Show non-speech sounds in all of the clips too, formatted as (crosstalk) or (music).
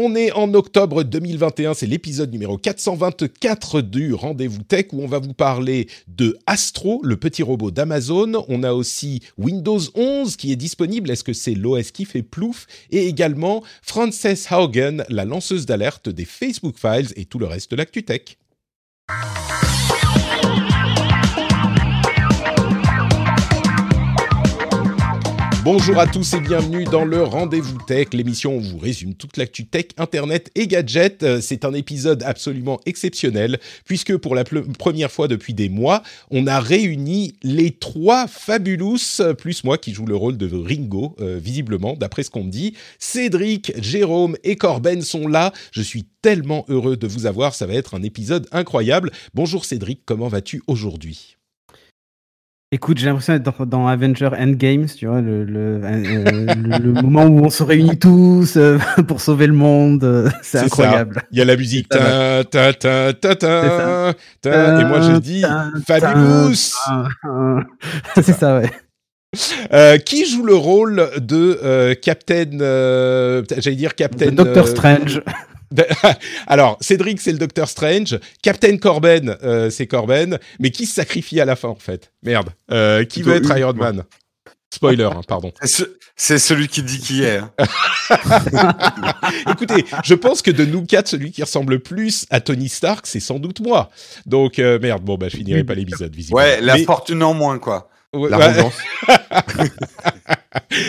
On est en octobre 2021, c'est l'épisode numéro 424 du Rendez-vous Tech où on va vous parler de Astro, le petit robot d'Amazon. On a aussi Windows 11 qui est disponible, est-ce que c'est l'OS qui fait plouf? Et également Frances Haugen, la lanceuse d'alerte des Facebook Files et tout le reste de l'actu tech. Bonjour à tous et bienvenue dans le Rendez-vous Tech, l'émission où on vous résume toute l'actu tech, internet et gadgets. Euh, C'est un épisode absolument exceptionnel puisque pour la première fois depuis des mois, on a réuni les trois Fabulous, plus moi qui joue le rôle de Ringo, euh, visiblement, d'après ce qu'on me dit. Cédric, Jérôme et Corben sont là. Je suis tellement heureux de vous avoir, ça va être un épisode incroyable. Bonjour Cédric, comment vas-tu aujourd'hui? Écoute, j'ai l'impression d'être dans, dans Avenger Endgames, tu vois, le, le, euh, le- le moment où on se réunit tous euh, (laughs) pour sauver le monde. euh, C'est incroyable. Il y a la musique. Ça Ta, ta, ta, ta, ta, C'est ta, et moi je dis Fabulous. (laughs) C'est ça, ouais. Euh, qui joue le rôle de euh, Captain euh, J'allais dire Captain. Doctor Strange. De- (laughs) Alors, Cédric, c'est le Docteur Strange. Captain Corben, euh, c'est Corben. Mais qui se sacrifie à la fin, en fait? Merde. Euh, qui veut être une, Iron. Man? Spoiler, hein, pardon. C'est ce- C'est celui qui dit qui est. hein. (laughs) Écoutez, je pense que de nous quatre, celui qui ressemble plus à Tony Stark, c'est sans doute moi. Donc, euh, merde, bon, bah, je finirai pas l'épisode, visiblement. Ouais, la Mais- fortune en moins, quoi. Ouais, (laughs) L'arrogance.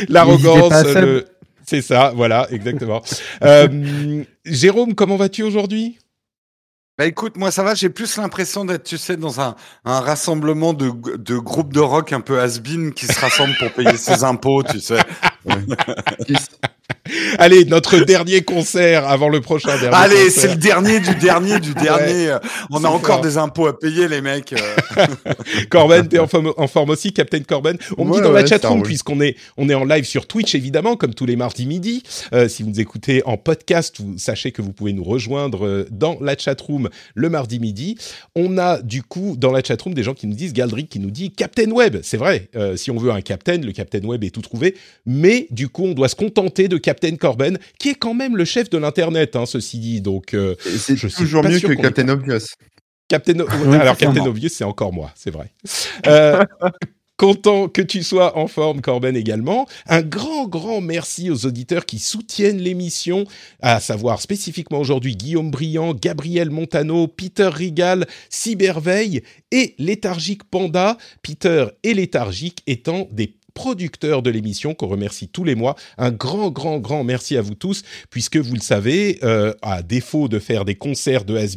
L'arrogance, le- c'est ça, voilà, exactement. (laughs) Euh, Jérôme, comment vas-tu aujourd'hui? Bah écoute, moi ça va, j'ai plus l'impression d'être, tu sais, dans un, un rassemblement de, de groupes de rock un peu has-been qui se rassemblent pour payer ses (laughs) impôts, tu sais. (laughs) Allez, notre dernier concert avant le prochain dernier Allez, concert. c'est le dernier du dernier du dernier. On a encore des impôts à payer, les mecs. euh. (laughs) Corben, t'es en forme, en forme aussi, Captain Corben. On me dit dans la ouais, ça chatroom, puisqu'on est, on est en live sur Twitch, évidemment, comme tous les mardis midi. Euh, si vous nous écoutez en podcast, vous sachez que vous pouvez nous rejoindre euh, dans la chatroom le mardi midi. On a, du coup, dans la chatroom, des gens qui nous disent, Galdric qui nous dit Captain Web. C'est vrai, euh, si on veut un Captain, le Captain Web est tout trouvé. Mais, du coup, on doit se contenter de Captain Corben, qui est quand même le chef de l'Internet, hein, ceci dit. Donc, euh, C'est Je suis toujours mieux sûr que Captain Obvious. Captain, O- Oui, alors. Captain Obvious, c'est encore moi, c'est vrai. Euh, (laughs) content que tu sois en forme, Corben également. Un grand, grand merci aux auditeurs qui soutiennent l'émission, à savoir spécifiquement aujourd'hui Guillaume Briand, Gabriel Montano, Peter Rigal, Cyberveille et Léthargique Panda. Peter et Léthargique étant des producteurs de l'émission qu'on remercie tous les mois. Un grand, grand, grand merci à vous tous, puisque vous le savez, euh, à défaut de faire des concerts de has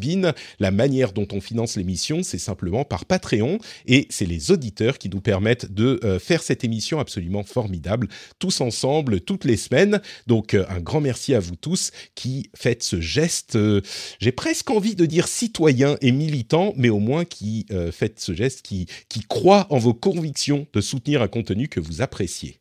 la manière dont on finance l'émission, c'est simplement par Patreon, et c'est les auditeurs qui nous permettent de euh, faire cette émission absolument formidable, tous ensemble, toutes les semaines. Donc euh, un grand merci à vous tous qui faites ce geste, j'ai presque envie de dire citoyen et militant, mais au moins qui faites ce geste, qui, qui croit en vos convictions de soutenir un contenu que vous appréciez.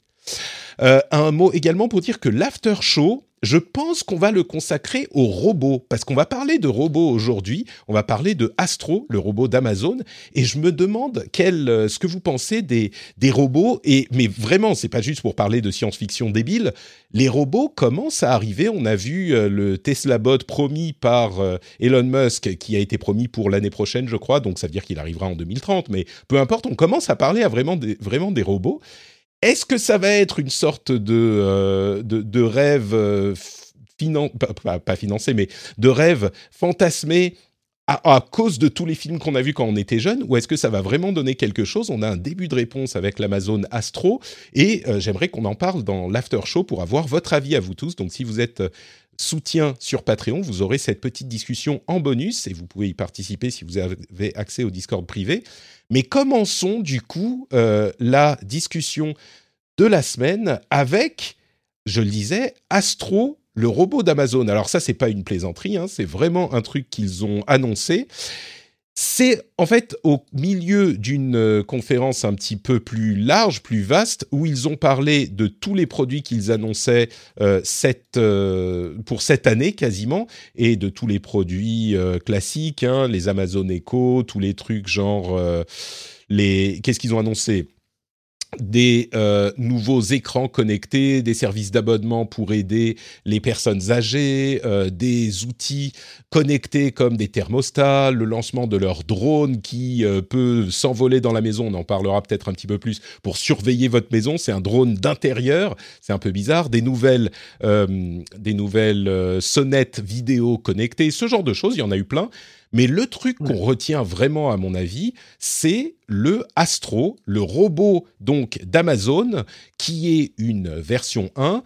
Euh, un mot également pour dire que l'after show, je pense qu'on va le consacrer aux robots, parce qu'on va parler de robots aujourd'hui, on va parler de Astro, le robot d'Amazon, et je me demande quel, euh, ce que vous pensez des, des robots, et, mais vraiment, c'est pas juste pour parler de science-fiction débile, les robots commencent à arriver, on a vu euh, le Tesla Bot promis par euh, Elon Musk, qui a été promis pour l'année prochaine, je crois, donc ça veut dire qu'il arrivera en 2030, mais peu importe, on commence à parler à vraiment des, vraiment des robots. Est-ce que ça va être une sorte de, euh, de, rêve euh, finan- pas, financé, mais de rêve fantasmé à, à cause de tous les films qu'on a vus quand on était jeune, ou est-ce que ça va vraiment donner quelque chose? On a un début de réponse avec l'Amazon Astro, et euh, j'aimerais qu'on en parle dans l'after show pour avoir votre avis à vous tous. Donc si vous êtes soutien sur Patreon, vous aurez cette petite discussion en bonus, et vous pouvez y participer si vous avez accès au Discord privé. Mais commençons du coup euh, la discussion de la semaine avec je le disais, Astro, le robot d'Amazon. Alors ça, c'est pas une plaisanterie, hein, c'est vraiment un truc qu'ils ont annoncé. C'est en fait au milieu d'une euh, conférence un petit peu plus large, plus vaste, où ils ont parlé de tous les produits qu'ils annonçaient euh, euh, pour cette année quasiment, et de tous les produits classiques, hein, les Amazon Echo, tous les trucs genre les. Qu'est-ce qu'ils ont annoncé? Des euh, nouveaux écrans connectés, des services d'abonnement pour aider les personnes âgées, euh, des outils connectés comme des thermostats, le lancement de leur drone qui euh, peut s'envoler dans la maison, on en parlera peut-être un petit peu plus, pour surveiller votre maison, c'est un drone d'intérieur, c'est un peu bizarre, des nouvelles, des nouvelles sonnettes vidéo connectées, ce genre de choses, il y en a eu plein. Mais le truc qu'on retient vraiment, à mon avis, c'est le Astro, le robot donc d'Amazon, qui est une version 1.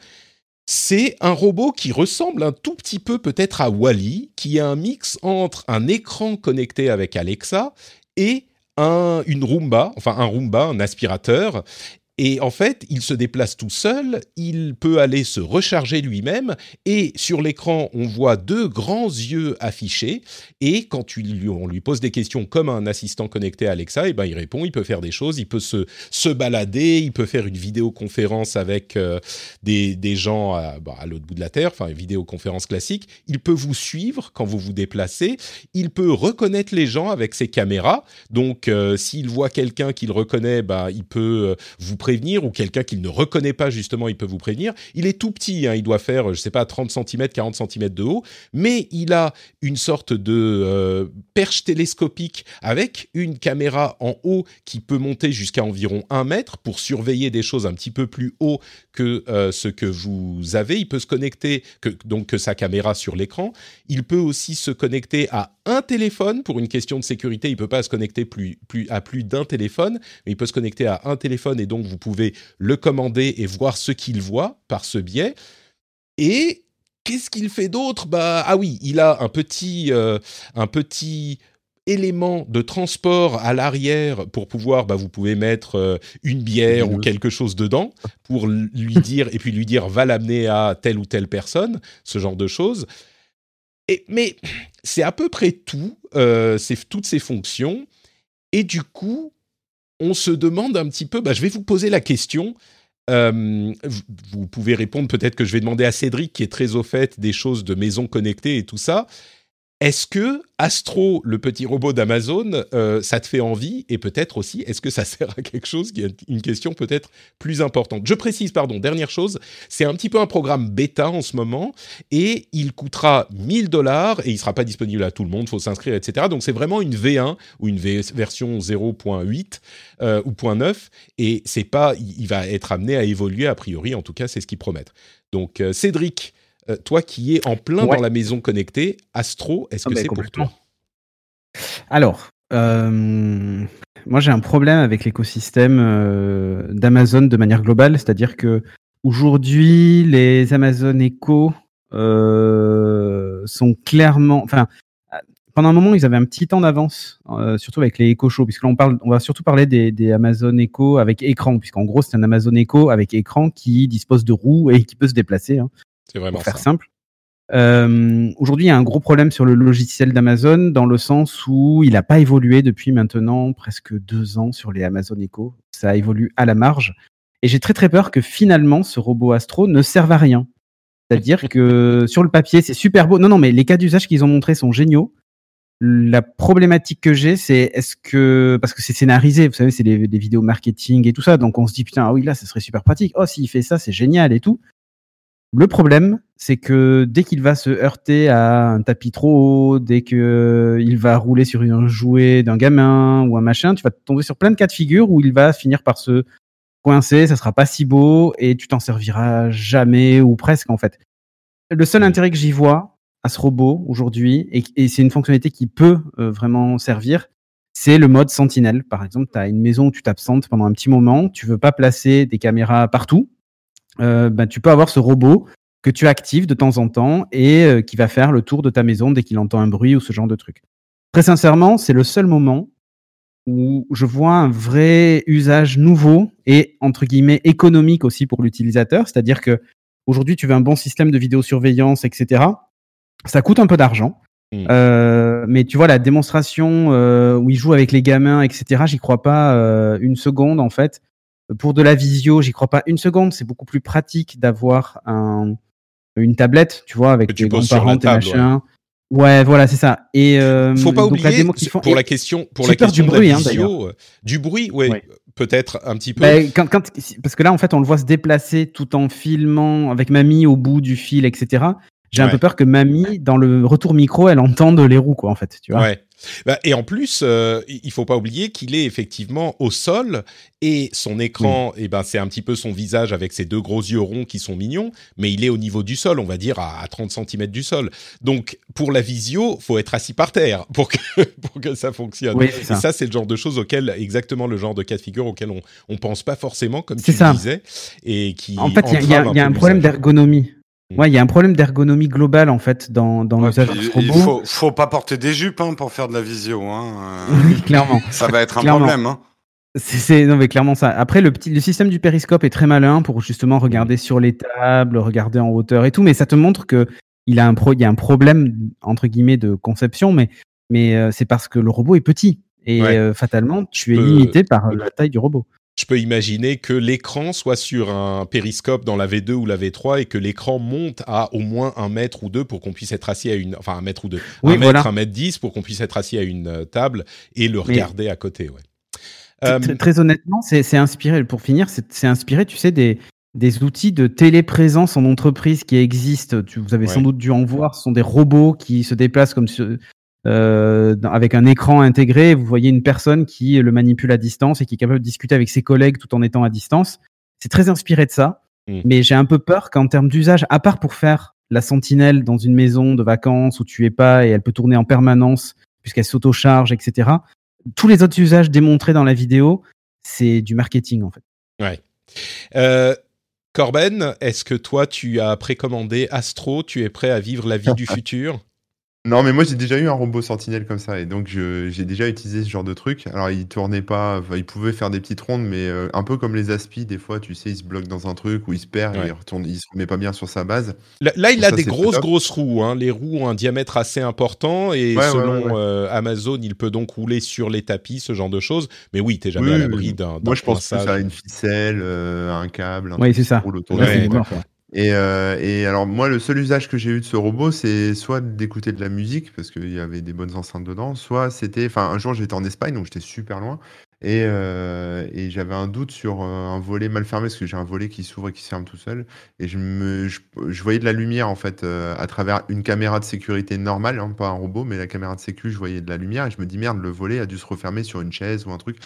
C'est un robot qui ressemble un tout petit peu peut-être à Wally, qui est un mix entre un écran connecté avec Alexa et un, une Roomba, enfin un Roomba, un aspirateur, et en fait, il se déplace tout seul, il peut aller se recharger lui-même, et sur l'écran, on voit deux grands yeux affichés, et quand on lui pose des questions comme un assistant connecté à Alexa, et eh ben il répond, il peut faire des choses, il peut se, se balader, il peut faire une vidéoconférence avec euh, des, des, gens à, bah, à l'autre bout de la Terre, enfin une vidéoconférence classique, il peut vous suivre quand vous vous déplacez, il peut reconnaître les gens avec ses caméras, donc euh, s'il voit quelqu'un qu'il reconnaît, bah, il peut euh, vous prévenir ou quelqu'un qu'il ne reconnaît pas justement, il peut vous prévenir. Il est tout petit, hein, il doit faire, je sais pas, 30 cm, 40 cm de haut, mais il a une sorte de euh, perche télescopique avec une caméra en haut qui peut monter jusqu'à environ 1 mètre pour surveiller des choses un petit peu plus haut que euh, ce que vous avez. Il peut se connecter, donc que sa caméra sur l'écran. Il peut aussi se connecter à un téléphone pour une question de sécurité. Il peut pas se connecter plus, plus à plus d'un téléphone, mais il peut se connecter à un téléphone et donc vous pouvez le commander et voir ce qu'il voit par ce biais. Et qu'est-ce qu'il fait d'autre? Bah ah oui, il a un petit euh, un petit élément de transport à l'arrière pour pouvoir, bah, vous pouvez mettre euh, une bière ou quelque chose dedans pour lui dire et puis lui dire va l'amener à telle ou telle personne, ce genre de choses. Mais c'est à peu près tout, euh, c'est toutes ces fonctions. Et du coup, on se demande un petit peu, bah, je vais vous poser la question. Euh, vous pouvez répondre, peut-être que je vais demander à Cédric, qui est très au fait des choses de maison connectée et tout ça. Est-ce que Astro, le petit robot d'Amazon, euh, ça te fait envie Et peut-être aussi, est-ce que ça (laughs) sert à quelque chose une question peut-être plus importante? Je précise, pardon, dernière chose, c'est un petit peu un programme bêta en ce moment et il coûtera 1000 dollars et il sera pas disponible à tout le monde, faut s'inscrire, etc. Donc c'est vraiment une V1 ou une version 0.8 euh, ou 0.9 et c'est pas, il va être amené à évoluer a priori, en tout cas c'est ce qu'ils promettent. Donc euh, Cédric, euh, toi qui es en plein dans la maison connectée, Astro, est-ce ah que bah, c'est pour toi? Alors, euh, moi j'ai un problème avec l'écosystème euh, d'Amazon de manière globale, c'est-à-dire que aujourd'hui les Amazon Echo sont clairement, enfin pendant un moment, ils avaient un petit temps d'avance, surtout avec les Echo Show, puisque là, on, parle, on va surtout parler des, Amazon Echo avec écran, puisqu'en gros, c'est un Amazon Echo avec écran qui dispose de roues et qui peut se déplacer. Hein. C'est vraiment pour faire simple. Euh, Aujourd'hui, il y a un gros problème sur le logiciel d'Amazon dans le sens où il n'a pas évolué depuis maintenant presque deux ans sur les Amazon Echo. Ça évolue à la marge. Et j'ai très très peur que finalement ce robot Astro ne serve à rien. C'est-à-dire que (laughs) sur le papier, c'est super beau. Non, non, mais les cas d'usage qu'ils ont montrés sont géniaux. La problématique que j'ai, c'est est-ce que parce que c'est scénarisé, vous savez, c'est des, des, vidéos marketing et tout ça, donc on se dit putain, ah oui là, ça serait super pratique. Oh, s'il fait ça, c'est génial et tout. Le problème, c'est que dès qu'il va se heurter à un tapis trop haut, dès qu'il euh, va rouler sur un jouet d'un gamin ou un machin, tu vas tomber sur plein de cas de figure où il va finir par se coincer, ça sera pas si beau et tu t'en serviras jamais ou presque en fait. Le seul intérêt que j'y vois à ce robot aujourd'hui, et, c'est une fonctionnalité qui peut euh, vraiment servir, c'est le mode sentinelle. Par exemple, tu as une maison où tu t'absentes pendant un petit moment, tu veux pas placer des caméras partout, euh, ben, tu peux avoir ce robot que tu actives de temps en temps et euh, qui va faire le tour de ta maison dès qu'il entend un bruit ou ce genre de truc. Très sincèrement, c'est le seul moment où je vois un vrai usage nouveau et entre guillemets économique aussi pour l'utilisateur, c'est-à-dire que aujourd'hui, tu veux un bon système de vidéosurveillance, etc. Ça coûte un peu d'argent. Mm. Euh, mais tu vois, la démonstration euh, où il joue avec les gamins, etc., j'y crois pas euh, une seconde, en fait. Pour de la visio, j'y crois pas une seconde. C'est beaucoup plus pratique d'avoir un, une tablette, tu vois, avec des grands-parents, la table, machins. Ouais, voilà, c'est ça. Et euh, Faut pas donc la oublier démo font- pour la question pour la question du de la bruit, hein, visio, euh, du bruit, ouais, Ouais. peut-être un petit peu. Bah, quand, quand- parce que là, en fait, on le voit se déplacer tout en filmant avec mamie au bout du fil, etc. J'ai un Ouais. peu peur que mamie, dans le retour micro, elle entende les roues, quoi, en fait. Tu vois Ouais. Bah, et en plus, euh, il faut pas oublier qu'il est effectivement au sol et son écran, eh ben, c'est un petit peu son visage avec ses deux gros yeux ronds qui sont mignons, mais il est au niveau du sol, on va dire à, à 30 cm du sol. Donc, pour la visio, faut être assis par terre pour que, (laughs) pour que ça fonctionne. Oui, c'est Et ça. ça, c'est le genre de choses auxquelles, exactement le genre de cas de figure auquel on, on pense pas forcément, comme tu ça. le disais, et qui. En fait, il y a- y y un problème d'ergonomie. Ouais, il y a un problème d'ergonomie globale, en fait, dans, dans Ouais, l'usage de ce il robot. faut, faut pas porter des jupes hein, pour faire de la visio. Hein. euh, Oui, clairement. (laughs) ça va être un Clairement. problème. Hein. C'est, non mais clairement ça. Après le petit, le système du périscope est très malin pour justement regarder sur les tables, regarder en hauteur et tout, mais ça te montre que il a un pro, il y a un problème entre guillemets de conception, mais mais euh, c'est parce que le robot est petit et Ouais. euh, fatalement tu es limité par la taille du robot. Je peux imaginer que l'écran soit sur un périscope dans la V2 ou la V3 et que l'écran monte à au moins un mètre ou deux pour qu'on puisse être assis à une, enfin un mètre ou deux, Oui, un voilà. mètre, un mètre dix pour qu'on puisse être assis à une euh, table et le regarder à côté, ouais. Très- Euh, Très, très honnêtement, c'est, inspiré. Pour finir, c'est, inspiré, tu sais, des des outils de téléprésence en entreprise qui existent. Tu, vous avez Ouais. sans doute dû en voir. Ce sont des robots qui se déplacent comme euh, avec un écran intégré. Vous voyez une personne qui le manipule à distance et qui est capable de discuter avec ses collègues tout en étant à distance. C'est très inspiré de ça. Mm. Mais j'ai un peu peur qu'en termes d'usage, à part pour faire la sentinelle dans une maison de vacances où tu es pas et elle peut tourner en permanence puisqu'elle s'autocharge, etc. Tous les autres usages démontrés dans la vidéo, c'est du marketing en fait. euh, Corben, est-ce que toi tu as précommandé Astro? Tu es prêt à vivre la vie du (laughs) futur? Non, mais moi j'ai déjà eu un robot sentinelle comme ça et donc je- j'ai déjà utilisé ce genre de truc. Alors il tournait pas, enfin, il pouvait faire des petites rondes, mais euh, un peu comme les aspi, des fois tu sais, il se bloque dans un truc ou il se perd et Ouais. il retourne, il se remet pas bien sur sa base. Là, là, il Donc a ça, des grosses, grosses roues. Hein. Les roues ont un diamètre assez important et Ouais, selon ouais, ouais. euh, Amazon, il peut donc rouler sur les tapis, ce genre de choses. Mais oui, t'es jamais Oui, à l'abri d'un. Moi je pense coinçage. à une ficelle, euh, un câble, un truc c'est qui ça. roule autour de euh, et alors moi le seul usage que j'ai eu de ce robot c'est soit d'écouter de la musique parce qu'il y avait des bonnes enceintes dedans, soit c'était, enfin un jour j'étais en Espagne donc j'étais super loin et, euh, j'avais un doute sur euh, un volet mal fermé parce que j'ai un volet qui s'ouvre et qui se ferme tout seul et je voyais de la lumière en fait à travers une caméra de sécurité normale, hein, pas un robot mais la caméra de sécu je voyais de la lumière et je me dis merde le volet a dû se refermer sur une chaise ou un truc.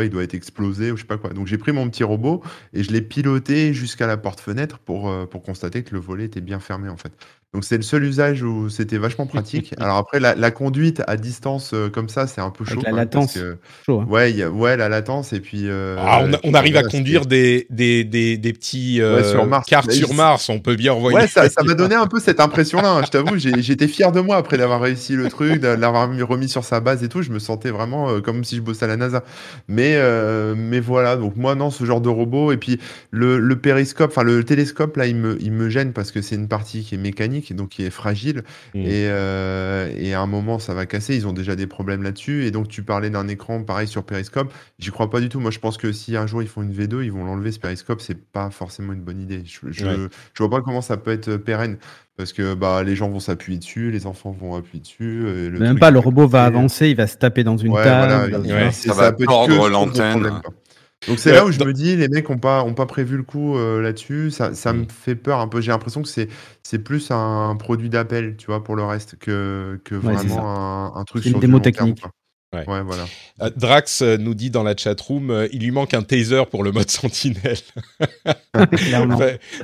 Il doit être explosé ou je sais pas quoi. Donc j'ai pris mon petit robot et je l'ai piloté jusqu'à la porte-fenêtre pour, euh, pour constater que le volet était bien fermé en fait. Donc c'est le seul usage où c'était vachement pratique. (laughs) Alors après, la, la conduite à distance euh, comme ça, c'est un peu Avec chaud. la latence. que- Chaud, hein. ouais, il y a- ouais, la latence et puis. euh, Ah, on, a- on arrive à conduire des, des, des, des petits euh, Ouais, sur Mars. cartes Mais sur il- Mars, on peut bien envoyer. Ouais, ça ça (laughs) m'a donné un peu cette impression-là. hein, je t'avoue, j'étais fier de moi après d'avoir réussi le truc, de l'avoir mis- remis sur sa base et tout. Je me sentais vraiment euh, comme si je bossais à la NASA. Mais, euh, mais voilà, donc moi, non, ce genre de robot. Et puis le, le périscope, enfin le télescope, là, il me, il me gêne parce que c'est une partie qui est mécanique, donc qui est fragile. Mm. Et, euh, et à un moment, ça va casser. Ils ont déjà des problèmes là-dessus. Et donc, tu parlais d'un écran pareil sur périscope. J'y crois pas du tout. Moi, je pense que si un jour ils font une V2, ils vont l'enlever ce périscope. C'est pas forcément une bonne idée. Je, je, Ouais. je vois pas comment ça peut être pérenne. Parce que bah, les gens vont s'appuyer dessus, les enfants vont appuyer dessus. et le Même truc, pas, le robot va avancer, il va se taper dans une Ouais, table. voilà, Ouais. Ça va l'antenne. Donc c'est là où je dans- me dis, les mecs ont pas, ont pas prévu le coup euh, là-dessus. Ça, ça me Mm. fait peur un peu. J'ai l'impression que c'est, c'est plus un produit d'appel, tu vois, pour le reste, que, que Ouais, c'est vraiment un, un truc C'est une sur démo terme, technique. Ouais. Ouais, voilà. Euh, Drax euh, nous dit dans la chatroom, euh, il lui manque un taser pour le mode (laughs) sentinelle.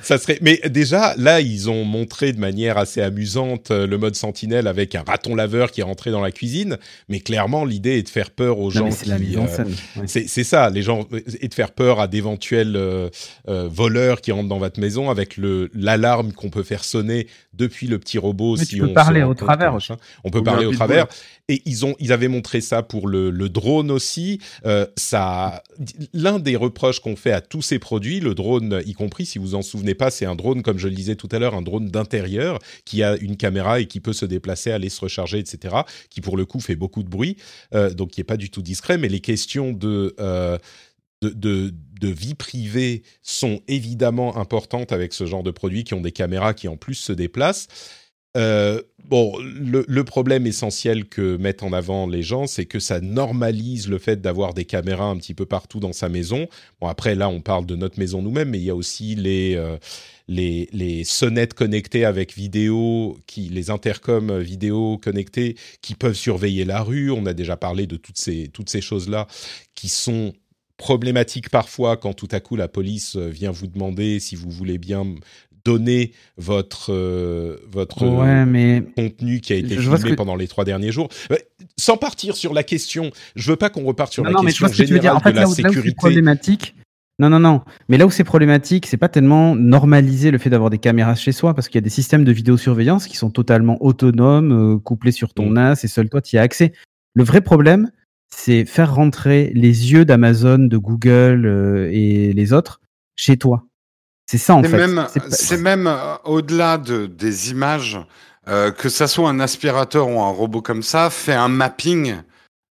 Ça serait. Mais déjà, là, ils ont montré de manière assez amusante euh, le mode sentinelle avec un raton laveur qui est rentré dans la cuisine. Mais clairement, l'idée est de faire peur aux Non, gens. c'est euh, ouais. Ça, les gens, et de faire peur à d'éventuels euh, euh, voleurs qui rentrent dans votre maison avec le l'alarme qu'on peut faire sonner depuis le petit robot. Mais si tu peux on parler au travers. On peut Ou parler au travers. Et ils ont, ils avaient montré ça pour le, le drone aussi. Euh, ça, l'un des reproches qu'on fait à tous ces produits, le drone y compris, si vous en souvenez pas, c'est un drone, comme je le disais tout à l'heure, un drone d'intérieur qui a une caméra et qui peut se déplacer, aller se recharger, etc. Qui pour le coup fait beaucoup de bruit, euh, donc qui est pas du tout discret. Mais les questions de euh, de, de, de, vie privée sont évidemment importantes avec ce genre de produits qui ont des caméras qui en plus se déplacent. Euh, bon, le, problème essentiel que mettent en avant les gens, c'est que ça normalise le fait d'avoir des caméras un petit peu partout dans sa maison. Bon, après, là, on parle de notre maison nous-mêmes, mais il y a aussi les, euh, les, les, sonnettes connectées avec vidéo, qui, les intercoms vidéo connectés qui peuvent surveiller la rue. On a déjà parlé de toutes ces, toutes ces choses-là qui sont problématique parfois quand tout à coup la police vient vous demander si vous voulez bien donner votre euh, votre ouais, mais contenu qui a été filmé que... pendant les trois derniers jours. Sans partir sur la question, je veux pas qu'on reparte sur non, la non, question mais je générale en fait, de la là où, sécurité. Là problématique. Non, non, non. Mais là où c'est problématique, c'est pas tellement normaliser le fait d'avoir des caméras chez soi, parce qu'il y a des systèmes de vidéosurveillance qui sont totalement autonomes, euh, couplés sur ton Mm. NAS et seul toi tu y as accès. Le vrai problème, c'est faire rentrer les yeux d'Amazon, de Google euh, et les autres chez toi. C'est ça en fait. même, C'est même euh, au-delà de, des images, euh, que ça soit un aspirateur ou un robot comme ça, fait un mapping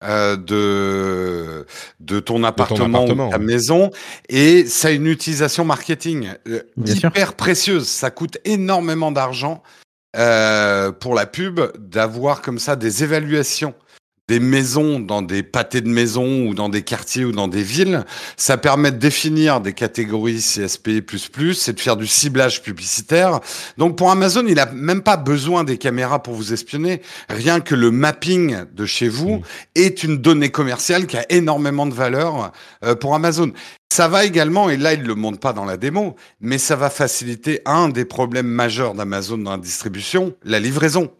euh, de de ton appartement, appartement, ou ta ouais. maison et ça a une utilisation marketing euh, Bien sûr. hyper précieuse. Ça coûte énormément d'argent euh, pour la pub d'avoir comme ça des évaluations des maisons dans des pâtés de maisons ou dans des quartiers ou dans des villes. Ça permet de définir des catégories CSP++ et de faire du ciblage publicitaire. Donc pour Amazon, il a même pas besoin des caméras pour vous espionner. Rien que le mapping de chez vous Mm. est une donnée commerciale qui a énormément de valeur euh, pour Amazon. Ça va également, et là il le montre pas dans la démo, mais ça va faciliter un des problèmes majeurs d'Amazon dans la distribution, la livraison.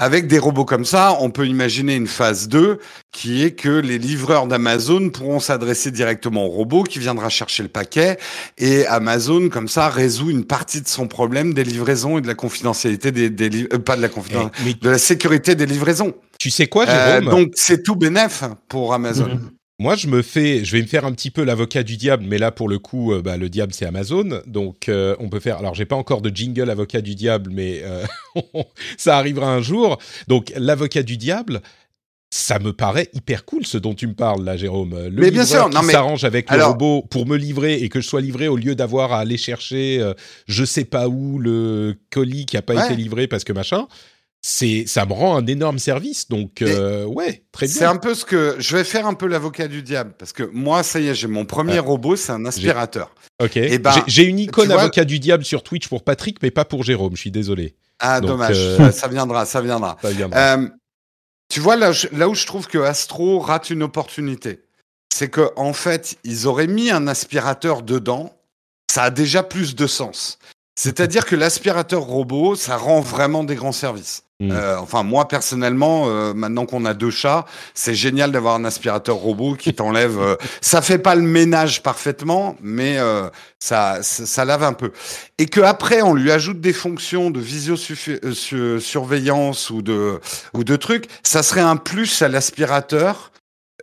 Avec des robots comme ça, on peut imaginer une phase 2 qui est que les livreurs d'Amazon pourront s'adresser directement au robot qui viendra chercher le paquet et Amazon, comme ça, résout une partie de son problème des livraisons et de la confidentialité des, des li- euh, pas de la confidentialité, Eh, mais de la sécurité des livraisons. tu sais quoi, Euh, Jérôme donc c'est tout bénef pour Amazon. Mhm. Moi, je me fais, je vais me faire un petit peu l'avocat du diable, mais là, pour le coup, euh, bah, le diable, c'est Amazon, donc euh, on peut faire. Alors, j'ai pas encore de jingle avocat du diable, mais euh, (laughs) ça arrivera un jour. Donc, l'avocat du diable, ça me paraît hyper cool, ce dont tu me parles là, Jérôme. Le Mais bien sûr, non, qui mais- s'arrange avec le robot pour me livrer et que je sois livré au lieu d'avoir à aller chercher, je sais pas où, le colis qui a pas Ouais. été livré parce que machin. C'est, ça me rend un énorme service, donc euh, ouais, très C'est bien. un peu ce que je vais faire un peu l'avocat du diable parce que moi, ça y est, j'ai mon premier Ouais. robot, c'est un aspirateur. Ok. Eh ben, J'ai- une icône vois- avocat du diable sur Twitch pour Patrick, mais pas pour Jérôme. Je suis désolé. Ah, Donc, dommage. euh, (laughs) Ça, viendra, ça viendra. Ça viendra. Euh, tu vois, là, là où je trouve que Astro rate une opportunité, c'est que en fait, ils auraient mis un aspirateur dedans, ça a déjà plus de sens. C'est-à-dire que l'aspirateur robot, ça rend vraiment des grands services. Mm. Euh, enfin, moi personnellement, euh, maintenant qu'on a deux chats, c'est génial d'avoir un aspirateur robot qui t'enlève. euh, (laughs) ça fait pas le ménage parfaitement, mais euh, ça, ça, ça lave un peu. Et que après, on lui ajoute des fonctions de visiosurveillance ou de ou de trucs, ça serait un plus à l'aspirateur.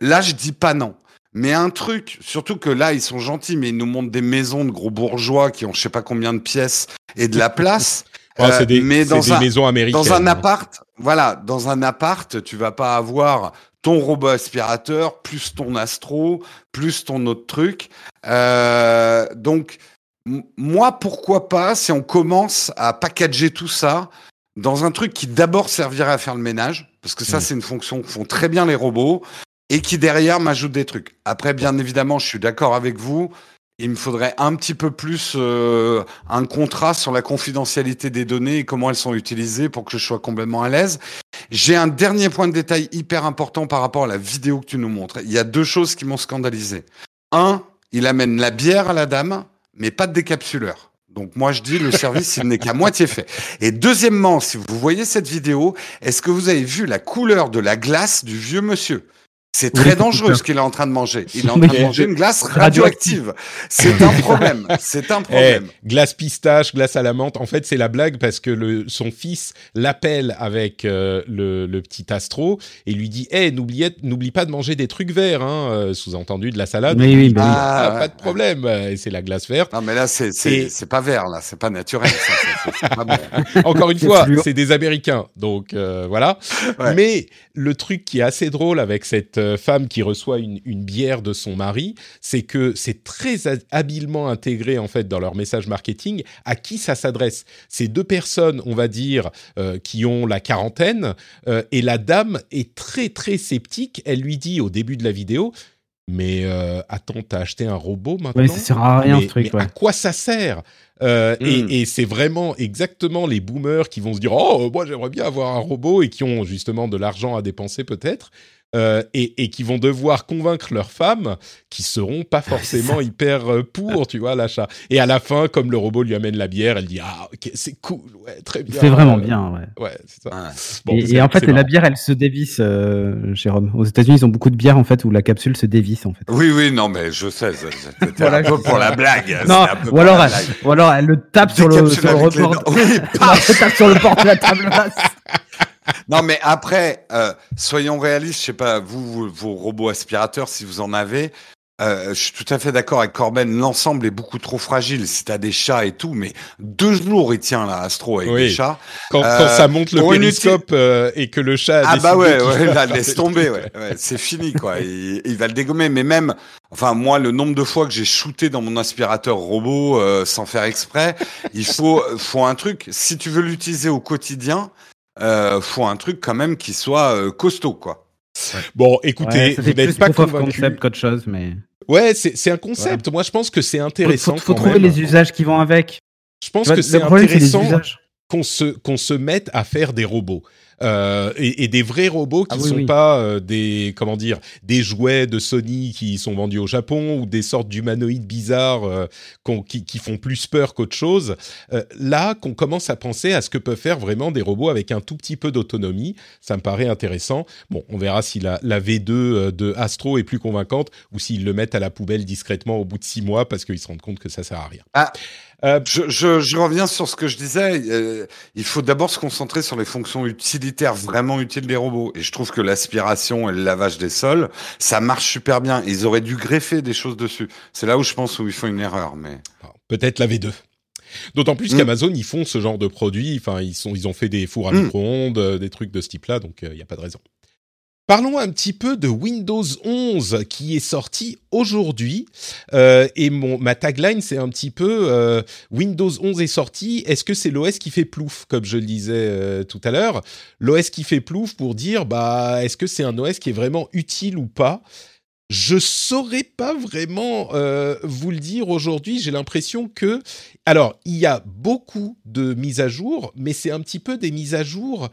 Là, je dis pas non. Mais un truc, surtout que là, ils sont gentils, mais ils nous montrent des maisons de gros bourgeois qui ont je sais pas combien de pièces et de la place. (laughs) Euh, c'est des, mais dans des un, maisons américaines. dans un hein. appart, voilà, dans un appart, tu vas pas avoir ton robot aspirateur, plus ton astro, plus ton autre truc. Euh, donc, moi, pourquoi pas, si on commence à packager tout ça dans un truc qui d'abord servirait à faire le ménage, parce que ça, Mm. c'est une fonction que font très bien les robots, et qui derrière m'ajoute des trucs. Après, bien évidemment, je suis d'accord avec vous. Il me faudrait un petit peu plus euh, un contrat sur la confidentialité des données et comment elles sont utilisées pour que je sois complètement à l'aise. J'ai un dernier point de détail hyper important par rapport à la vidéo que tu nous montres. Il y a deux choses qui m'ont scandalisé. Un, il amène la bière à la dame, mais pas de décapsuleur. Donc moi je dis le service il n'est qu'à (laughs) moitié fait. Et deuxièmement, si vous voyez cette vidéo, est-ce que vous avez vu la couleur de la glace du vieux monsieur? C'est très dangereux ce qu'il est en train de manger. Il est en train de manger une glace (laughs) Radioactive. C'est un problème. C'est un (laughs) Eh, problème. glace pistache, glace à la menthe. En fait, c'est la blague parce que le, son fils l'appelle avec euh, le, le petit Astro et lui dit "Eh, n'oubliez, n'oublie pas de manger des trucs verts, hein, euh, sous-entendu de la salade." Oui, oui, bah oui. Ah, Ah, pas de problème. Et c'est la glace verte. Non, mais là, c'est, c'est, Et- c'est pas vert, là. C'est pas naturel. ça, c'est- c'est- c'est pas bon. (laughs) Encore une fois, c'est des Américains, donc euh, voilà. Ouais. Mais le truc qui est assez drôle avec cette euh, femme qui reçoit une, une bière de son mari, c'est que c'est très ha- habilement intégré en fait dans leur message marketing à qui ça s'adresse. C'est deux personnes, on va dire, euh, qui ont la quarantaine, euh, et la dame est très très sceptique. Elle lui dit au début de la vidéo. Mais euh, attends, t'as acheté un robot maintenant ça sert à rien mais, ce truc. mais Ouais. à quoi ça sert? Euh, Mm. Et, et c'est vraiment exactement les boomers qui vont se dire oh moi j'aimerais bien avoir un robot et qui ont justement de l'argent à dépenser peut-être euh, et, et qui vont devoir convaincre leurs femmes qui seront pas (laughs) forcément hyper euh, pour tu vois l'achat et à la fin comme le robot lui amène la bière elle dit ah ok c'est cool ouais très bien C'est vraiment Euh, bien. Ouais. ouais c'est ça Ouais. Bon, et, en fait, la bière, elle se dévisse, euh, Jérôme. Aux États-Unis, ils ont beaucoup de bières en fait où la capsule se dévisse en fait. Oui, oui, non, mais je sais. C'était Voilà, un peu je- pour la blague. Non, c'était un peu ou alors, la elle, ou alors elle le tape sur le, sur le dents. Oui, Non, (laughs) elle le tape sur le bord de la table basse. (laughs) (laughs) Non, mais après, euh, soyons réalistes. Je sais pas, vous, vous- vos robots aspirateurs, si vous en avez, euh, je suis tout à fait d'accord avec Corben. L'ensemble est beaucoup trop fragile. Si t'as des chats et tout, mais deux jours il tient là, Astro avec Oui. des chats. quand, Euh, quand ça monte le périscope euh, et que le chat a Ah bah ouais, ouais là, laisse tomber, ouais, ouais, c'est fini quoi. Il, il va le dégommer, mais même, enfin moi, le nombre de fois que j'ai shooté dans mon aspirateur robot euh, sans faire exprès, il faut, faut un truc. Si tu veux l'utiliser au quotidien, euh, faut un truc quand même qui soit euh, costaud quoi. bon écoutez Ouais, vous n'êtes pas convaincu concept qu'autre chose, mais ouais c'est c'est un concept moi je pense que c'est intéressant faut, faut quand trouver même. les usages qui vont avec. Je pense vois, que c'est intéressant qu'on se qu'on se mette à faire des robots euh, et, et des vrais robots qui Ah oui, sont oui. pas euh, des comment dire des jouets de Sony qui sont vendus au Japon ou des sortes d'humanoïdes bizarres euh, qui, qui font plus peur qu'autre chose. Euh, là, qu'on commence à penser à ce que peuvent faire vraiment des robots avec un tout petit peu d'autonomie, ça me paraît intéressant. Bon, on verra si la, la V2 euh, de Astro est plus convaincante ou s'ils le mettent à la poubelle discrètement au bout de six mois parce qu'ils se rendent compte que ça sert à rien. Ah. Euh, Je, je, je reviens sur ce que je disais. euh, il faut d'abord se concentrer sur les fonctions utilitaires vraiment utiles des robots. Et je trouve que l'aspiration et le lavage des sols, ça marche super bien. Ils auraient dû greffer des choses dessus. C'est là où je pense où ils font une erreur. Mais peut-être la V2. D'autant plus Mm. qu'Amazon, ils font ce genre de produits. Enfin, ils, sont, ils ont fait des fours à Mm. micro-ondes, euh, des trucs de ce type-là, donc il n'y a pas de raison. Parlons un petit peu de Windows 11 qui est sorti aujourd'hui. Euh, et mon, ma tagline, c'est un petit peu euh, Windows 11 est sorti. Est-ce que c'est l'OS qui fait plouf, comme je le disais euh, tout à l'heure? L'OS qui fait plouf pour dire, bah, est-ce que c'est un OS qui est vraiment utile ou pas? Je saurais pas vraiment euh, vous le dire aujourd'hui. J'ai l'impression que, alors, il y a beaucoup de mises à jour, mais c'est un petit peu des mises à jour.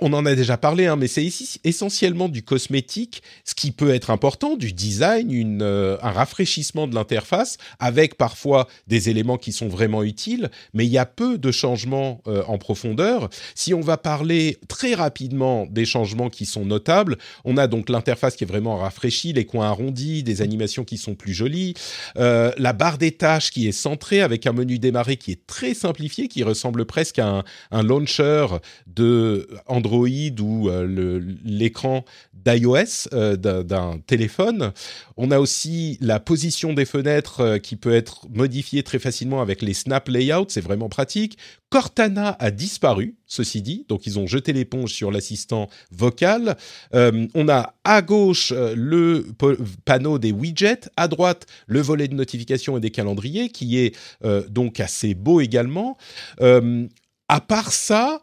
On en a déjà parlé, hein, mais c'est ici essentiellement du cosmétique, ce qui peut être important, du design, une, euh, un rafraîchissement de l'interface, avec parfois des éléments qui sont vraiment utiles, mais il y a peu de changements euh, en profondeur. Si on va parler très rapidement des changements qui sont notables, on a donc l'interface qui est vraiment rafraîchie, les coins arrondis, des animations qui sont plus jolies, euh, la barre des tâches qui est centrée avec un menu démarrer qui est très simplifié, qui ressemble presque à un, un launcher de Android ou euh, l'écran d'iOS euh, d'un téléphone. On a aussi la position des fenêtres euh, qui peut être modifiée très facilement avec les snap layouts, c'est vraiment pratique. Cortana a disparu, ceci dit, donc ils ont jeté l'éponge sur l'assistant vocal. On a à gauche le panneau des widgets, à droite le volet de notification et des calendriers qui est donc assez beau également. À part ça,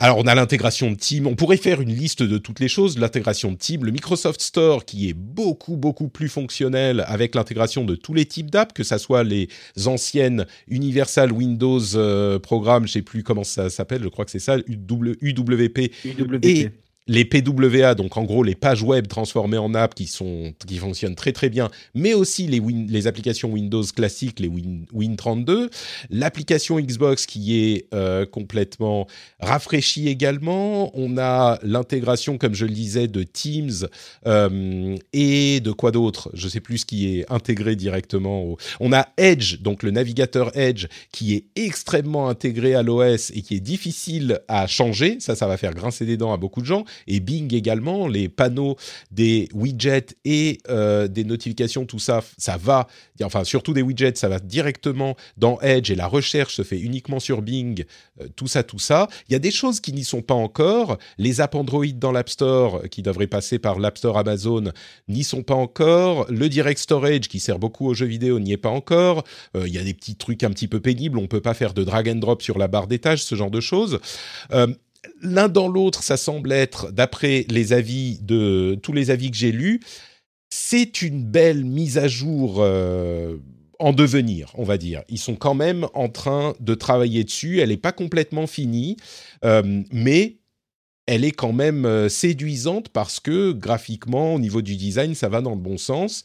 alors on a l'intégration de Team, on pourrait faire une liste de toutes les choses, l'intégration de Team, le Microsoft Store qui est beaucoup beaucoup plus fonctionnel avec l'intégration de tous les types d'apps, que ça soit les anciennes Universal Windows euh, programmes, je sais plus comment ça s'appelle, je crois que c'est ça, UW UWP UWP. Et les PWA, donc en gros les pages web transformées en apps qui, sont, qui fonctionnent très très bien, mais aussi les, les applications Windows classiques, les Win, Win32, l'application Xbox qui est euh, complètement rafraîchie également, on a l'intégration, comme je le disais, de Teams euh, et de quoi d'autre, je sais plus ce qui est intégré directement. Au... On a Edge, donc le navigateur Edge, qui est extrêmement intégré à l'OS et qui est difficile à changer, ça ça va faire grincer des dents à beaucoup de gens et Bing également, les panneaux des widgets et euh, des notifications, tout ça, ça va, enfin surtout des widgets, ça va directement dans Edge et la recherche se fait uniquement sur Bing, euh, tout ça, tout ça. Il y a des choses qui n'y sont pas encore. Les apps Android dans l'App Store, qui devraient passer par l'App Store Amazon, n'y sont pas encore. Le Direct Storage, qui sert beaucoup aux jeux vidéo, n'y est pas encore. Euh, il y a des petits trucs un petit peu pénibles. On peut pas faire de drag and drop sur la barre d'étage, ce genre de choses l'un dans l'autre, ça semble être, d'après les avis de tous les avis que j'ai lus, c'est une belle mise à jour euh, en devenir, on va dire. Ils sont quand même en train de travailler dessus. Elle n'est pas complètement finie, euh, mais elle est quand même euh, séduisante parce que graphiquement, au niveau du design, ça va dans le bon sens.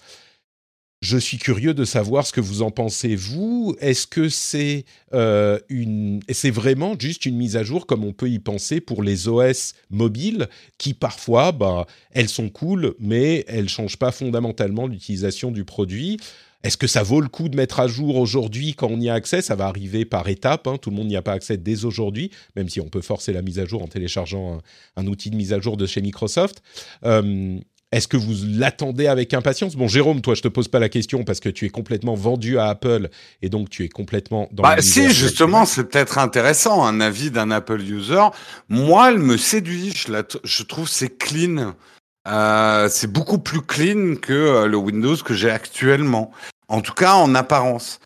Je suis curieux de savoir ce que vous en pensez, vous. Est-ce que c'est euh, une, vraiment juste une mise à jour comme on peut y penser pour les OS mobiles qui parfois, bah, elles sont cool, mais elles changent pas fondamentalement l'utilisation du produit. Est-ce que ça vaut le coup de mettre à jour aujourd'hui quand on y a accès? Ça va arriver par étapes. Hein. Tout le monde n'y a pas accès dès aujourd'hui, même si on peut forcer la mise à jour en téléchargeant un, outil de mise à jour de chez Microsoft. Euh, est-ce que vous l'attendez avec impatience? Bon, Jérôme, toi, je te pose pas la question parce que tu es complètement vendu à Apple et donc tu es complètement dans. Bah, si, justement, c'est peut-être intéressant un avis d'un Apple user. Moi, elle me séduit. Je, la je trouve c'est clean. Euh, c'est beaucoup plus clean que euh, le Windows que j'ai actuellement. En tout cas, en apparence.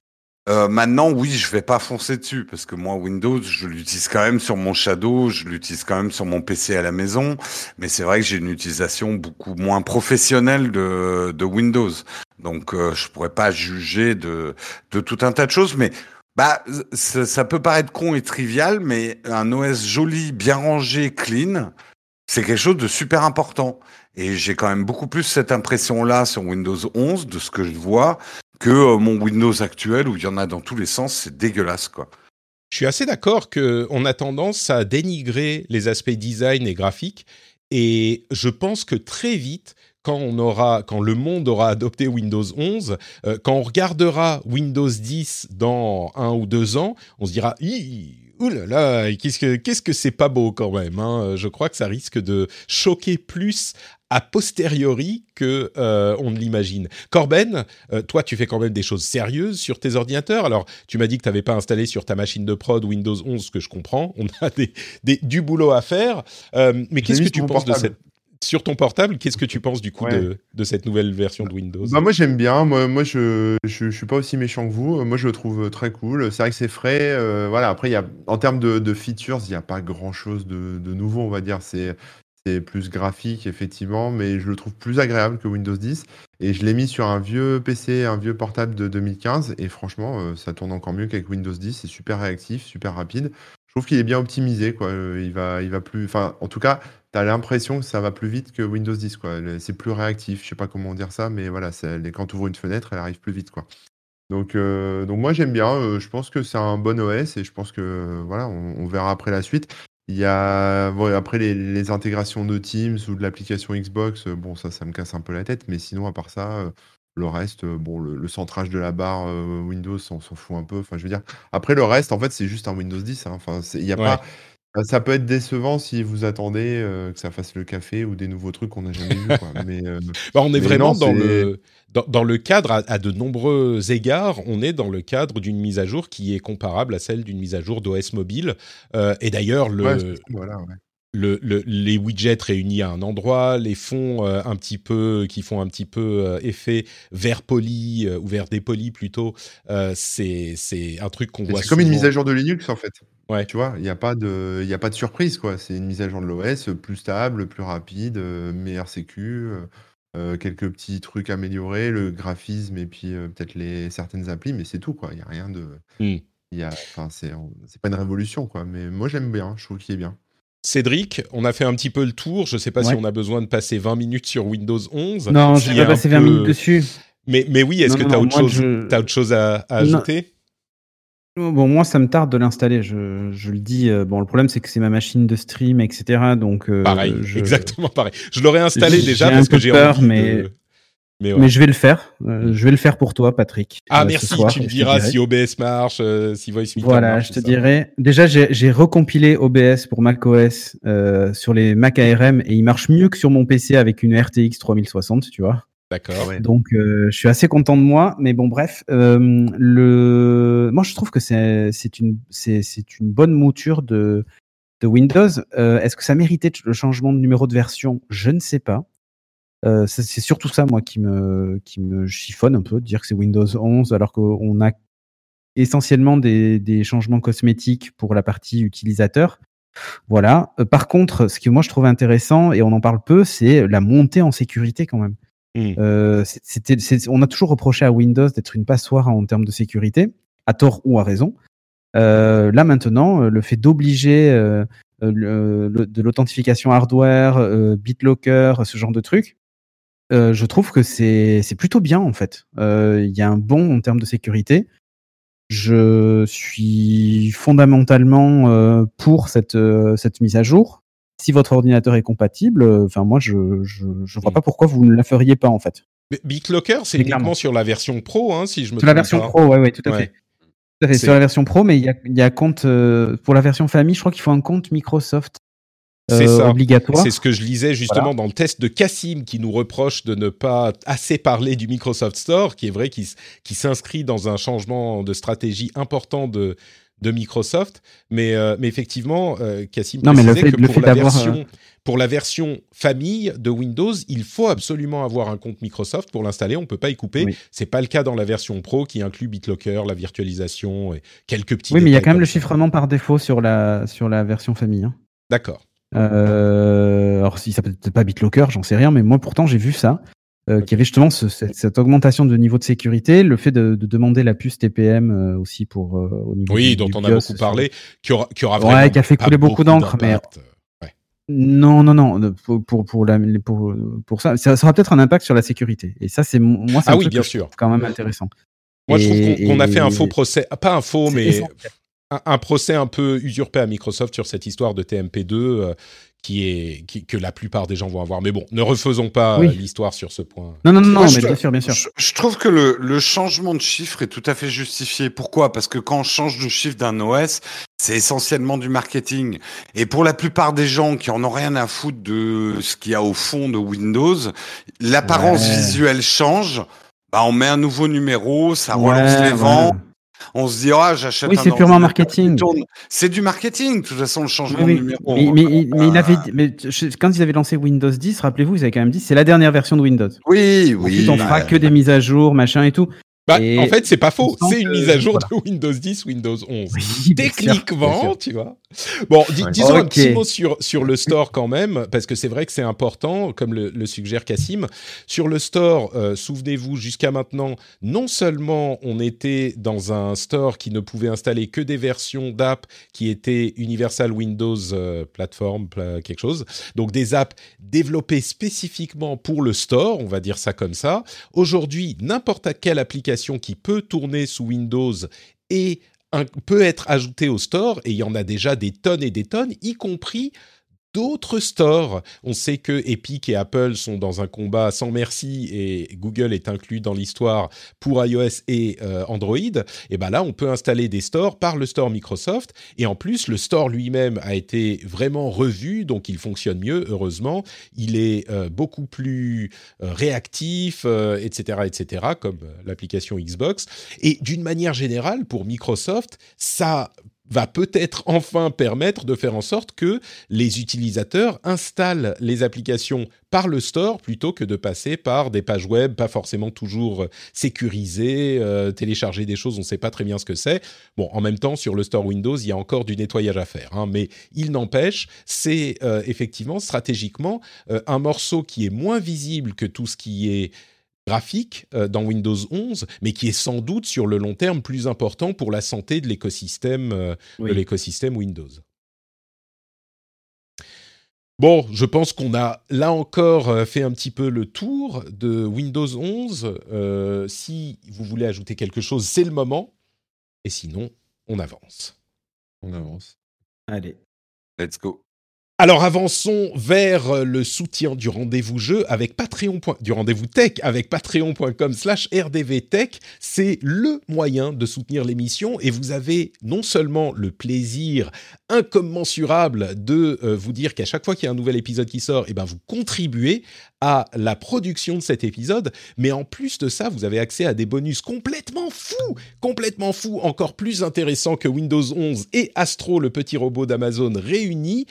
Euh, maintenant, oui, je vais pas foncer dessus parce que moi, Windows, je l'utilise quand même sur mon Shadow, je l'utilise quand même sur mon PC à la maison. Mais c'est vrai que j'ai une utilisation beaucoup moins professionnelle de, de Windows. Donc, euh, je pourrais pas juger de, de tout un tas de choses. Mais bah, ça, ça peut paraître con et trivial, mais un OS joli, bien rangé, clean, c'est quelque chose de super important. Et j'ai quand même beaucoup plus cette impression-là sur Windows 11, de ce que je vois, que euh, mon Windows actuel où il y en a dans tous les sens, c'est dégueulasse quoi. Je suis assez d'accord qu'on a tendance à dénigrer les aspects design et graphique et je pense que très vite quand on aura, quand le monde aura adopté Windows 11, euh, quand on regardera Windows 10 dans un ou deux ans, on se dira, Ouh là là, qu'est-ce que qu'est-ce que c'est pas beau quand même. Hein je crois que ça risque de choquer plus a posteriori que euh, on ne l'imagine. Corben, euh, toi, tu fais quand même des choses sérieuses sur tes ordinateurs. Alors, tu m'as dit que tu n'avais pas installé sur ta machine de prod Windows 11, ce que je comprends. On a des, du boulot à faire. Euh, mais qu'est-ce que tu penses de cette sur ton portable, qu'est-ce que tu penses du coup de, cette nouvelle version de Windows? Bah Moi j'aime bien, moi, moi je, je, suis pas aussi méchant que vous, moi je le trouve très cool, c'est vrai que c'est frais, voilà, après y a, en termes de, de features, il n'y a pas grand chose de, de, nouveau on va dire, c'est plus graphique, effectivement, mais je le trouve plus agréable que Windows 10. Et je l'ai mis sur un vieux PC, un vieux portable de 2015. Et franchement, euh, ça tourne encore mieux qu'avec Windows 10. C'est super réactif, super rapide. Je trouve qu'il est bien optimisé. Quoi. Euh, il, va, il va plus. Enfin, en tout cas, tu as l'impression que ça va plus vite que Windows 10. Quoi. C'est plus réactif. Je sais pas comment dire ça, mais voilà, quand tu ouvres une fenêtre, elle arrive plus vite. Quoi. Donc, euh, donc moi j'aime bien. je pense que c'est un bon OS et je pense que voilà, on verra après la suite. Il y a après les, intégrations de Teams ou de l'application Xbox, euh, bon ça, ça me casse un peu la tête, mais sinon à part ça, euh, le reste, euh, bon le, centrage de la barre Windows, on s'en fout un peu. Enfin, je veux dire, après le reste, en fait, c'est juste un Windows 10. Hein. Enfin, il y a pas, ça peut être décevant si vous attendez que ça fasse le café ou des nouveaux trucs qu'on n'a jamais vus. (laughs) Mais, bah, on est vraiment dans le dans, le cadre, à, de nombreux égards, on est dans le cadre d'une mise à jour qui est comparable à celle d'une mise à jour d'OS mobile. Et d'ailleurs, le, le, les widgets réunis à un endroit, les fonds un petit peu qui font un petit peu effet vert poli ou vert dépoli plutôt, c'est c'est un truc qu'on voit. C'est comme une mise à jour de Linux en fait. Ouais. Tu vois, il n'y a pas de il a pas de surprise quoi. C'est une mise à jour de l'OS plus stable, plus rapide, meilleure sécu. Euh, quelques petits trucs améliorés, le graphisme et puis euh, peut-être les certaines applis, mais c'est tout quoi. Il y a rien de, mmh. il y a, enfin c'est, c'est pas une révolution quoi. Mais moi j'aime bien, je trouve qu'il est bien. Cédric, on a fait un petit peu le tour. Je ne sais pas si Ouais. on a besoin de passer 20 minutes sur Windows 11. Non, S'il j'ai y a pas un passé 20 peu- minutes dessus. Mais, mais oui, est-ce Non, que non, tu as, non, autre moi, chose- je- t'as autre chose à, à Non. ajouter? Bon, moi, ça me tarde de l'installer. Je, je le dis. euh, Bon, le problème, c'est que c'est ma machine de stream, etc. Donc, euh, Pareil, je- (laughs) exactement pareil. Je l'aurais installé déjà un parce peu que j'ai peur, mais- de... Mais ouais. Mais je vais le faire. Euh, je vais le faire pour toi, Patrick. Ah euh, merci, soir, tu me diras si OBS marche, si VoiceMeeter Voilà, marche. je te ça. dirai. Déjà, j'ai j'ai recompilé OBS pour macOS euh, sur les Mac ARM et il marche mieux que sur mon PC avec une RTX 3060, tu vois. D'accord. Ouais. Donc, euh, je suis assez content de moi. Mais bon, bref, euh, le, moi, je trouve que c'est c'est une c'est c'est une bonne mouture de de Windows. Euh, Est-ce que ça méritait le changement de numéro de version? Je ne sais pas. Euh, c'est surtout ça, moi, qui me qui me chiffonne un peu, de dire que c'est Windows 11 alors qu'on a essentiellement des, des changements cosmétiques pour la partie utilisateur. Voilà. Euh, par contre, ce que moi je trouve intéressant et on en parle peu, c'est la montée en sécurité quand même. Mm. Euh, on a toujours reproché à Windows d'être une passoire en termes de sécurité, à tort ou à raison. Euh, là maintenant, euh, le fait d'obliger de l'authentification hardware, BitLocker, ce genre de trucs, euh, je trouve que c'est plutôt bien en fait. Il y a un bon en termes de sécurité. Je suis fondamentalement pour cette mise à jour. Si votre ordinateur est compatible, euh, enfin moi je, je je vois Mm. pas pourquoi vous ne la feriez pas en fait. BitLocker, c'est uniquement clairement. sur la version pro, hein, si je me Sur la version pas. pro, ouais, ouais, tout à Ouais. fait. Tout à fait. C'est- Sur la version pro, mais il y a, il y a compte euh, pour la version famille. Je crois qu'il faut un compte Microsoft C'est euh, ça. obligatoire. C'est ce que je lisais justement dans le test de Cassim qui nous reproche de ne pas assez parler du Microsoft Store, qui est vrai qui, qui s'inscrit dans un changement de stratégie important de, de Microsoft. Mais, euh, mais effectivement, euh, Cassim précisait fait- que pour la, version, pour la version famille de Windows, il faut absolument avoir un compte Microsoft pour l'installer. On ne peut pas y couper. Oui. C'est pas le cas dans la version Pro qui inclut BitLocker, la virtualisation et quelques petits Oui, mais il y a quand même le chiffrement par défaut sur la sur la version famille. hein. D'accord. Euh, alors si ça peut être pas BitLocker, j'en sais rien, mais moi pourtant j'ai vu ça, euh, qu'il y avait justement ce- cette, cette augmentation de niveau de sécurité, le fait de, de demander la puce TPM euh, aussi pour euh, au niveau Oui, du- dont du on a beaucoup parlé, qui aura, qui aura Ouais, qui a fait couler beaucoup d'encre, mais-. Non, non, non, pour pour pour, la, pour pour ça, ça, aura peut-être un impact sur la sécurité. Et ça, c'est moi, c'est Ah oui, bien sûr. quand même intéressant. Moi, je trouve qu'on a fait un faux procès, pas un faux, mais un, un procès un peu usurpé à Microsoft sur cette histoire de TMP2 euh, qui est qui- que la plupart des gens vont avoir. Mais bon, ne refaisons pas Oui. euh, l'histoire sur ce point. Non, non, non, Moi, non, mais bien sûr, bien sûr. Je, je trouve que le, le changement de chiffre est tout à fait justifié. Pourquoi? Parce que quand on change de chiffre d'un OS, c'est essentiellement du marketing. Et pour la plupart des gens qui en ont rien à foutre de ce qu'il y a au fond de Windows, l'apparence Ouais. visuelle change. Bah, on met un nouveau numéro, ça Ouais, relance les ouais. On se dit, ah, j'achète Oui, c'est purement marketing. C'est du marketing, de toute façon, le changement Oui, de numéro. Mais, mais, il- mais il avait, mais je- quand ils avaient lancé Windows 10, rappelez-vous, ils avaient quand même dit c'est la dernière version de Windows. Oui, oui. Ensuite, on bah, fera que des mises à jour, machin et tout. Bah, Et en fait, c'est pas faux. C'est une mise à jour voilà. de Windows 10, Windows 11. Oui, bien sûr, bien Techniquement, sûr. tu vois. Bon, Ouais. disons un petit mot sur, sur le store quand même, parce que c'est vrai que c'est important, comme le, le suggère Cassim. Sur le store, euh, souvenez-vous, jusqu'à maintenant, non seulement on était dans un store qui ne pouvait installer que des versions d'app qui étaient Universal Windows euh, Platform, pla- quelque chose, donc des apps développées spécifiquement pour le store, on va dire ça comme ça. Aujourd'hui, n'importe quelle application qui peut tourner sous Windows et peut être ajoutée au store, et il y en a déjà des tonnes et des tonnes, y compris d'autres stores. On sait que Epic et Apple sont dans un combat sans merci et Google est inclus dans l'histoire pour iOS et euh, Android. Et ben là, on peut installer des stores par le store Microsoft. Et en plus, le store lui-même a été vraiment revu, donc il fonctionne mieux, heureusement. Il est euh, beaucoup plus euh, réactif, etc., etc., comme l'application Xbox. Et d'une manière générale, pour Microsoft, ça va peut-être enfin permettre de faire en sorte que les utilisateurs installent les applications par le store plutôt que de passer par des pages web pas forcément toujours euh, sécurisées, euh, télécharger des choses, on ne sait pas très bien ce que c'est. Bon, en même temps, sur le store Windows, il y a encore du nettoyage à faire, hein, mais il n'empêche, c'est euh, effectivement stratégiquement un morceau qui est moins visible que tout ce qui est graphique euh, dans Windows 11, mais qui est sans doute sur le long terme plus important pour la santé de l'écosystème euh, Oui. de l'écosystème Windows. Bon, je pense qu'on a là encore euh, fait un petit peu le tour de Windows 11. Euh, si vous voulez ajouter quelque chose, c'est le moment. Et sinon, on avance. On avance. Allez. Let's go. Alors avançons vers le soutien du rendez-vous jeu avec Patreon. du rendez-vous tech avec patreon.com slash rdvtech. C'est le moyen de soutenir l'émission et vous avez non seulement le plaisir incommensurable de euh, vous dire qu'à chaque fois qu'il y a un nouvel épisode qui sort, et eh ben vous contribuez à la production de cet épisode, mais en plus de ça, vous avez accès à des bonus complètement fous, complètement fous, encore plus intéressants que Windows 11 et Astro, le petit robot d'Amazon réunis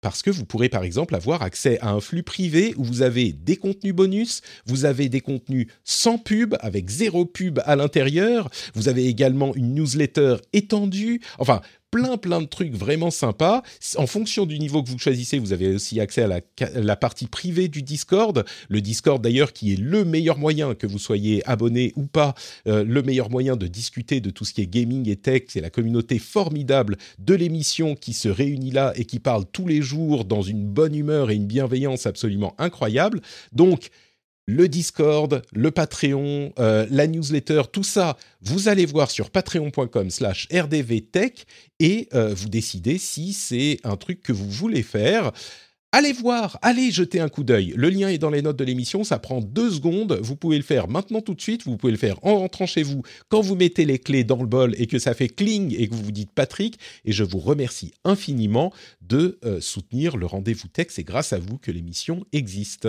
parce que vous pourrez par exemple avoir accès à un flux privé où vous avez des contenus bonus, vous avez des contenus sans pub, avec zéro pub à l'intérieur, vous avez également une newsletter étendue, enfin plein plein de trucs vraiment sympas. En fonction du niveau que vous choisissez, vous avez aussi accès à la, partie privée du Discord. Le Discord d'ailleurs qui est le meilleur moyen, que vous soyez abonné ou pas, euh, le meilleur moyen de discuter de tout ce qui est gaming et tech. C'est la communauté formidable de l'émission qui se réunit là et qui parle tous les jours dans une bonne humeur et une bienveillance absolument incroyable. Donc, le Discord, le Patreon, euh, la newsletter, tout ça, vous allez voir sur patreon.com slash rdvtech et euh, vous décidez si c'est un truc que vous voulez faire. Allez voir, allez jeter un coup d'œil. Le lien est dans les notes de l'émission, ça prend deux secondes. Vous pouvez le faire maintenant tout de suite, vous pouvez le faire en rentrant chez vous, quand vous mettez les clés dans le bol et que ça fait cling et que vous vous dites Patrick. Et je vous remercie infiniment de euh, soutenir le rendez-vous tech. C'est grâce à vous que l'émission existe.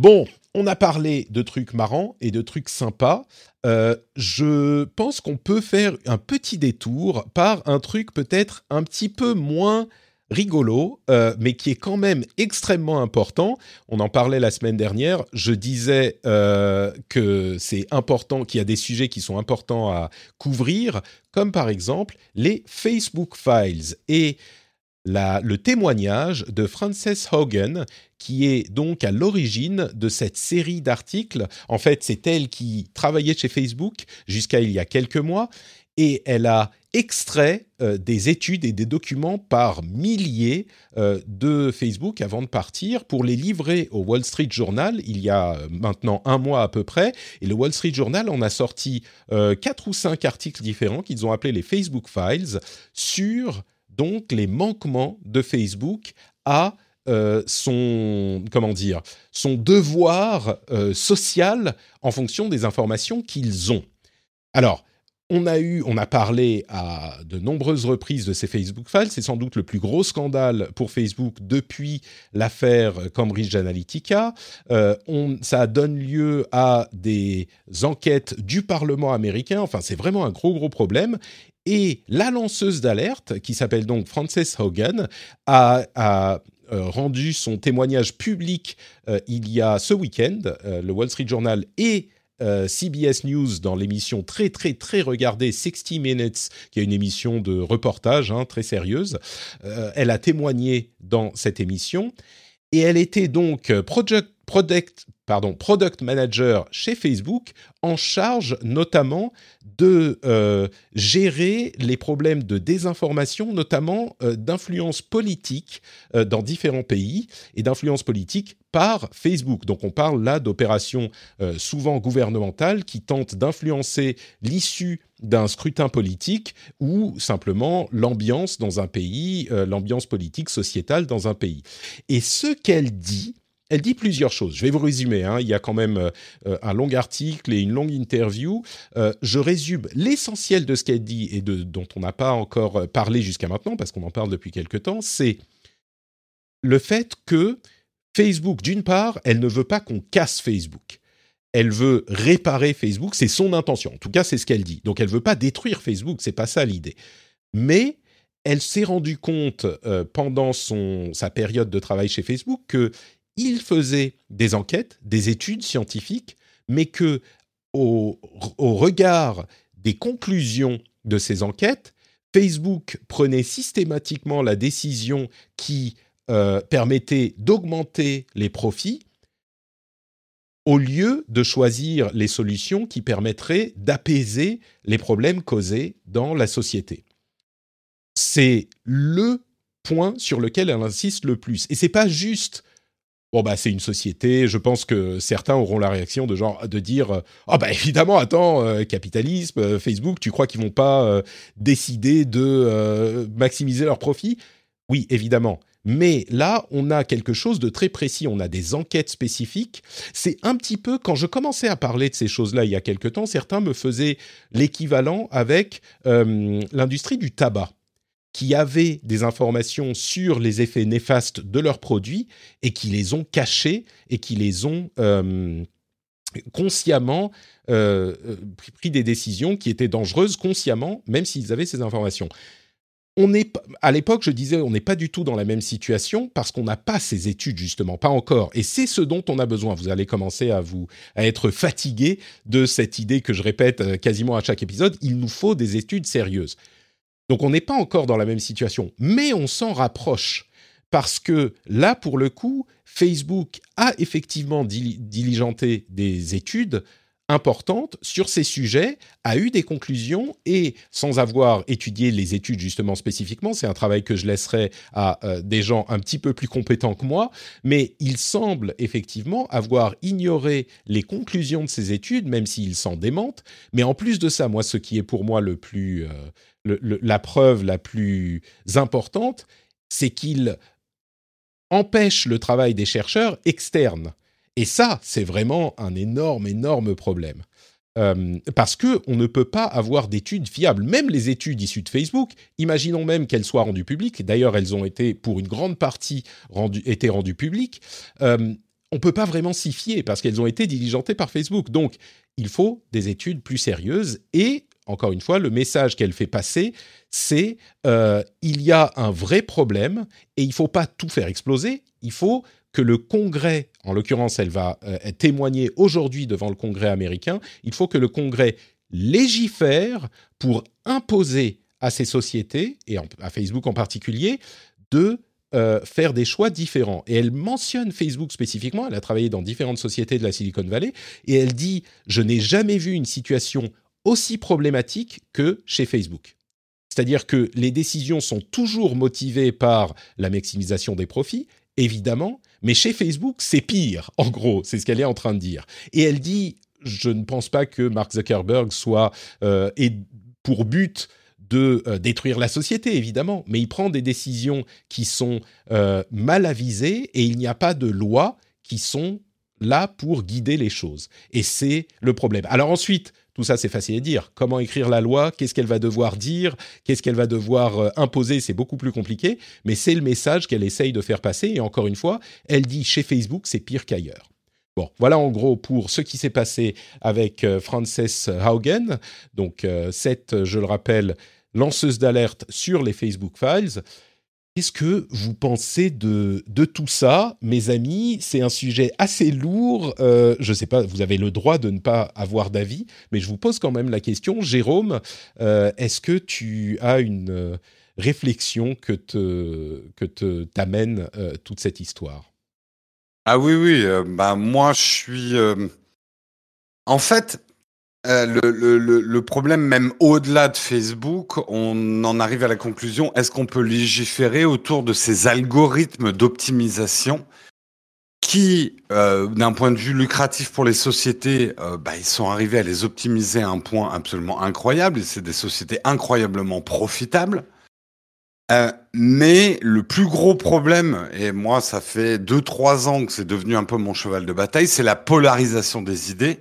Bon, on a parlé de trucs marrants et de trucs sympas. Euh, je pense qu'on peut faire un petit détour par un truc peut-être un petit peu moins rigolo, euh, mais qui est quand même extrêmement important. On en parlait la semaine dernière. Je disais euh, que c'est important, qu'il y a des sujets qui sont importants à couvrir, comme par exemple les Facebook Files. Et le témoignage de Frances Hogan, qui est donc à l'origine de cette série d'articles. En fait, c'est elle qui travaillait chez Facebook jusqu'à il y a quelques mois, et elle a extrait euh, des études et des documents par milliers euh, de Facebook avant de partir pour les livrer au Wall Street Journal il y a euh, maintenant un mois à peu près. Et le Wall Street Journal en a sorti quatre ou cinq articles différents qu'ils ont appelés les Facebook Files sur donc les manquements de Facebook à euh, son comment dire son devoir euh, social en fonction des informations qu'ils ont. Alors, on a eu, on a parlé à de nombreuses reprises de ces Facebook Files. C'est sans doute le plus gros scandale pour Facebook depuis l'affaire Cambridge Analytica. Euh, ça donne lieu à des enquêtes du Parlement américain. Enfin, c'est vraiment un gros gros problème. Et la lanceuse d'alerte, qui s'appelle donc Frances Hogan, a, euh, rendu son témoignage public euh, il y a ce week-end. Euh, le Wall Street Journal et CBS News dans l'émission très très très regardée 60 Minutes, qui est une émission de reportage hein, très sérieuse. elle a témoigné dans cette émission et elle était donc project product, manager chez Facebook en charge notamment de euh, gérer les problèmes de désinformation, notamment euh, d'influence politique euh, dans différents pays et d'influence politique par Facebook. Donc on parle là d'opérations souvent gouvernementales qui tentent d'influencer l'issue d'un scrutin politique ou simplement l'ambiance dans un pays, l'ambiance politique sociétale dans un pays. Et ce qu'elle dit, elle dit plusieurs choses. Je vais vous résumer. Hein. Il y a quand même euh, un long article et une longue interview. Euh, je résume l'essentiel de ce qu'elle dit et dont on n'a pas encore euh, parlé jusqu'à maintenant, parce qu'on en parle depuis quelque temps, c'est le fait que Facebook, d'une part, elle ne veut pas qu'on casse Facebook. Elle veut réparer Facebook, c'est son intention. En tout cas, c'est ce qu'elle dit. Donc, elle veut pas détruire Facebook, c'est pas ça l'idée. Mais elle s'est rendue compte pendant son, sa période de travail chez Facebook que il faisait des enquêtes, des études scientifiques, mais que au, regard des conclusions de ces enquêtes, Facebook prenait systématiquement la décision qui euh, permettait d'augmenter les profits au lieu de choisir les solutions qui permettraient d'apaiser les problèmes causés dans la société. C'est le point sur lequel elle insiste le plus. Et c'est pas juste bon bah c'est une société. Je pense que certains auront la réaction de genre de dire ah bah évidemment attends euh, capitalisme euh, Facebook tu crois qu'ils vont pas euh, décider de maximiser leurs profits? Oui évidemment. Mais là, on a quelque chose de très précis, on a des enquêtes spécifiques. C'est un petit peu, quand je commençais à parler de ces choses-là il y a quelque temps, certains me faisaient l'équivalent avec l'industrie du tabac qui avaient des informations sur les effets néfastes de leurs produits et qui les ont cachés et qui les ont euh, consciemment euh, pris des décisions qui étaient dangereuses consciemment, même s'ils avaient ces informations. On est, à l'époque, je disais, on n'est pas du tout dans la même situation parce qu'on n'a pas ces études justement, pas encore. Et c'est ce dont on a besoin. Vous allez commencer à vous à être fatigué de cette idée que je répète euh, quasiment à chaque épisode. Il nous faut des études sérieuses. Donc on n'est pas encore dans la même situation, mais on s'en rapproche. Parce que là, pour le coup, Facebook a effectivement diligenté des études importante sur ces sujets, a eu des conclusions et sans avoir étudié les études justement spécifiquement, c'est un travail que je laisserai à euh, des gens un petit peu plus compétents que moi, mais il semble effectivement avoir ignoré les conclusions de ces études, même s'ils s'en démentent. Mais en plus de ça, moi, ce qui est pour moi le plus, euh, la preuve la plus importante, c'est qu'il empêche le travail des chercheurs externes. Et ça, c'est vraiment un énorme, énorme problème. Euh, parce que on ne peut pas avoir d'études fiables. Même les études issues de Facebook, imaginons même qu'elles soient rendues publiques. D'ailleurs, elles ont été, pour une grande partie, rendues, été rendues publiques. Euh, on peut pas vraiment s'y fier parce qu'elles ont été diligentées par Facebook. Donc, il faut des études plus sérieuses. Et encore une fois, le message qu'elle fait passer, c'est euh, il y a un vrai problème et il faut pas tout faire exploser. Il faut que le Congrès, en l'occurrence, elle va euh, témoigner aujourd'hui devant le Congrès américain, il faut que le Congrès légifère pour imposer à ces sociétés, et à Facebook en particulier, de euh, faire des choix différents. Et elle mentionne Facebook spécifiquement, elle a travaillé dans différentes sociétés de la Silicon Valley, et elle dit, je n'ai jamais vu une situation aussi problématique que chez Facebook. C'est-à-dire que les décisions sont toujours motivées par la maximisation des profits, évidemment, mais chez Facebook, c'est pire, en gros, c'est ce qu'elle est en train de dire. Et elle dit, je ne pense pas que Mark Zuckerberg soit euh, pour but de euh, détruire la société, évidemment, mais il prend des décisions qui sont euh, mal avisées et il n'y a pas de lois qui sont là pour guider les choses. Et c'est le problème. Alors ensuite, tout ça, c'est facile à dire. Comment écrire la loi? Qu'est-ce qu'elle va devoir dire? Qu'est-ce qu'elle va devoir euh, imposer? C'est beaucoup plus compliqué, mais c'est le message qu'elle essaye de faire passer. Et encore une fois, elle dit chez Facebook, c'est pire qu'ailleurs. Bon, voilà en gros pour ce qui s'est passé avec euh, Frances Haugen. Donc, euh, cette, je le rappelle, lanceuse d'alerte sur les Facebook Files. Qu'est-ce que vous pensez de, tout ça, mes amis? C'est un sujet assez lourd. Euh, je ne sais pas, vous avez le droit de ne pas avoir d'avis, mais je vous pose quand même la question. Jérôme, euh, est-ce que tu as une euh, réflexion que te que te t'amène toute cette histoire? Ah oui, oui. bah moi, je suis. En fait, euh, le, problème, même au-delà de Facebook, on en arrive à la conclusion est-ce qu'on peut légiférer autour de ces algorithmes d'optimisation qui, euh, d'un point de vue lucratif pour les sociétés, euh, bah, ils sont arrivés à les optimiser à un point absolument incroyable. Et c'est des sociétés incroyablement profitables. Mais le plus gros problème, et moi ça fait deux trois ans que c'est devenu un peu mon cheval de bataille, c'est la polarisation des idées.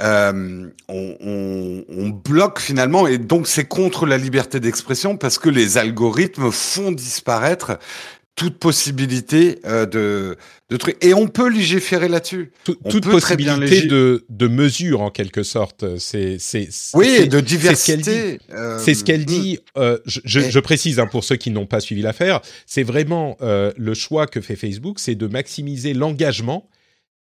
Euh, on, on- on bloque finalement, et donc c'est contre la liberté d'expression parce que les algorithmes font disparaître toute possibilité euh, de, de trucs. Et on peut légiférer là-dessus. Tout- toute peut très bien possibilité de, de mesure en quelque sorte. C'est c'est Oui, de c'est ce qu'elle dit. diversité. euh, C'est ce qu'elle hmm. dit. euh, je, je- je précise hein, pour ceux qui n'ont pas suivi l'affaire, c'est vraiment euh, le choix que fait Facebook, c'est de maximiser l'engagement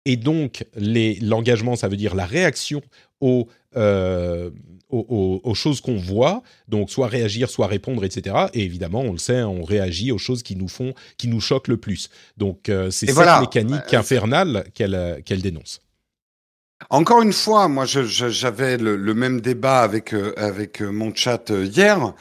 et donc l'engagement, ça veut dire la réaction aux, euh, aux, aux- aux choses qu'on voit, donc soit réagir, soit répondre, etc. Et évidemment, on le sait, on réagit aux choses qui nous font, qui nous choquent le plus. Donc euh, c'est Et cette voilà. mécanique Euh, infernale qu'elle qu'elle dénonce. Encore une fois, moi, j'avais le, le même débat avec euh, avec mon chat hier.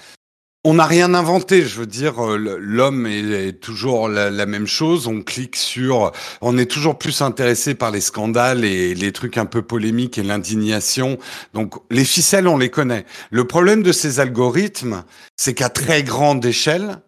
On n'a rien inventé. Je veux dire, euh, l'homme est, est toujours la, la même chose. On clique sur, on est toujours plus intéressé par les scandales et les trucs un peu polémiques et l'indignation. Donc, les ficelles, on les connaît. Le problème de ces algorithmes, c'est qu'à très grande échelle,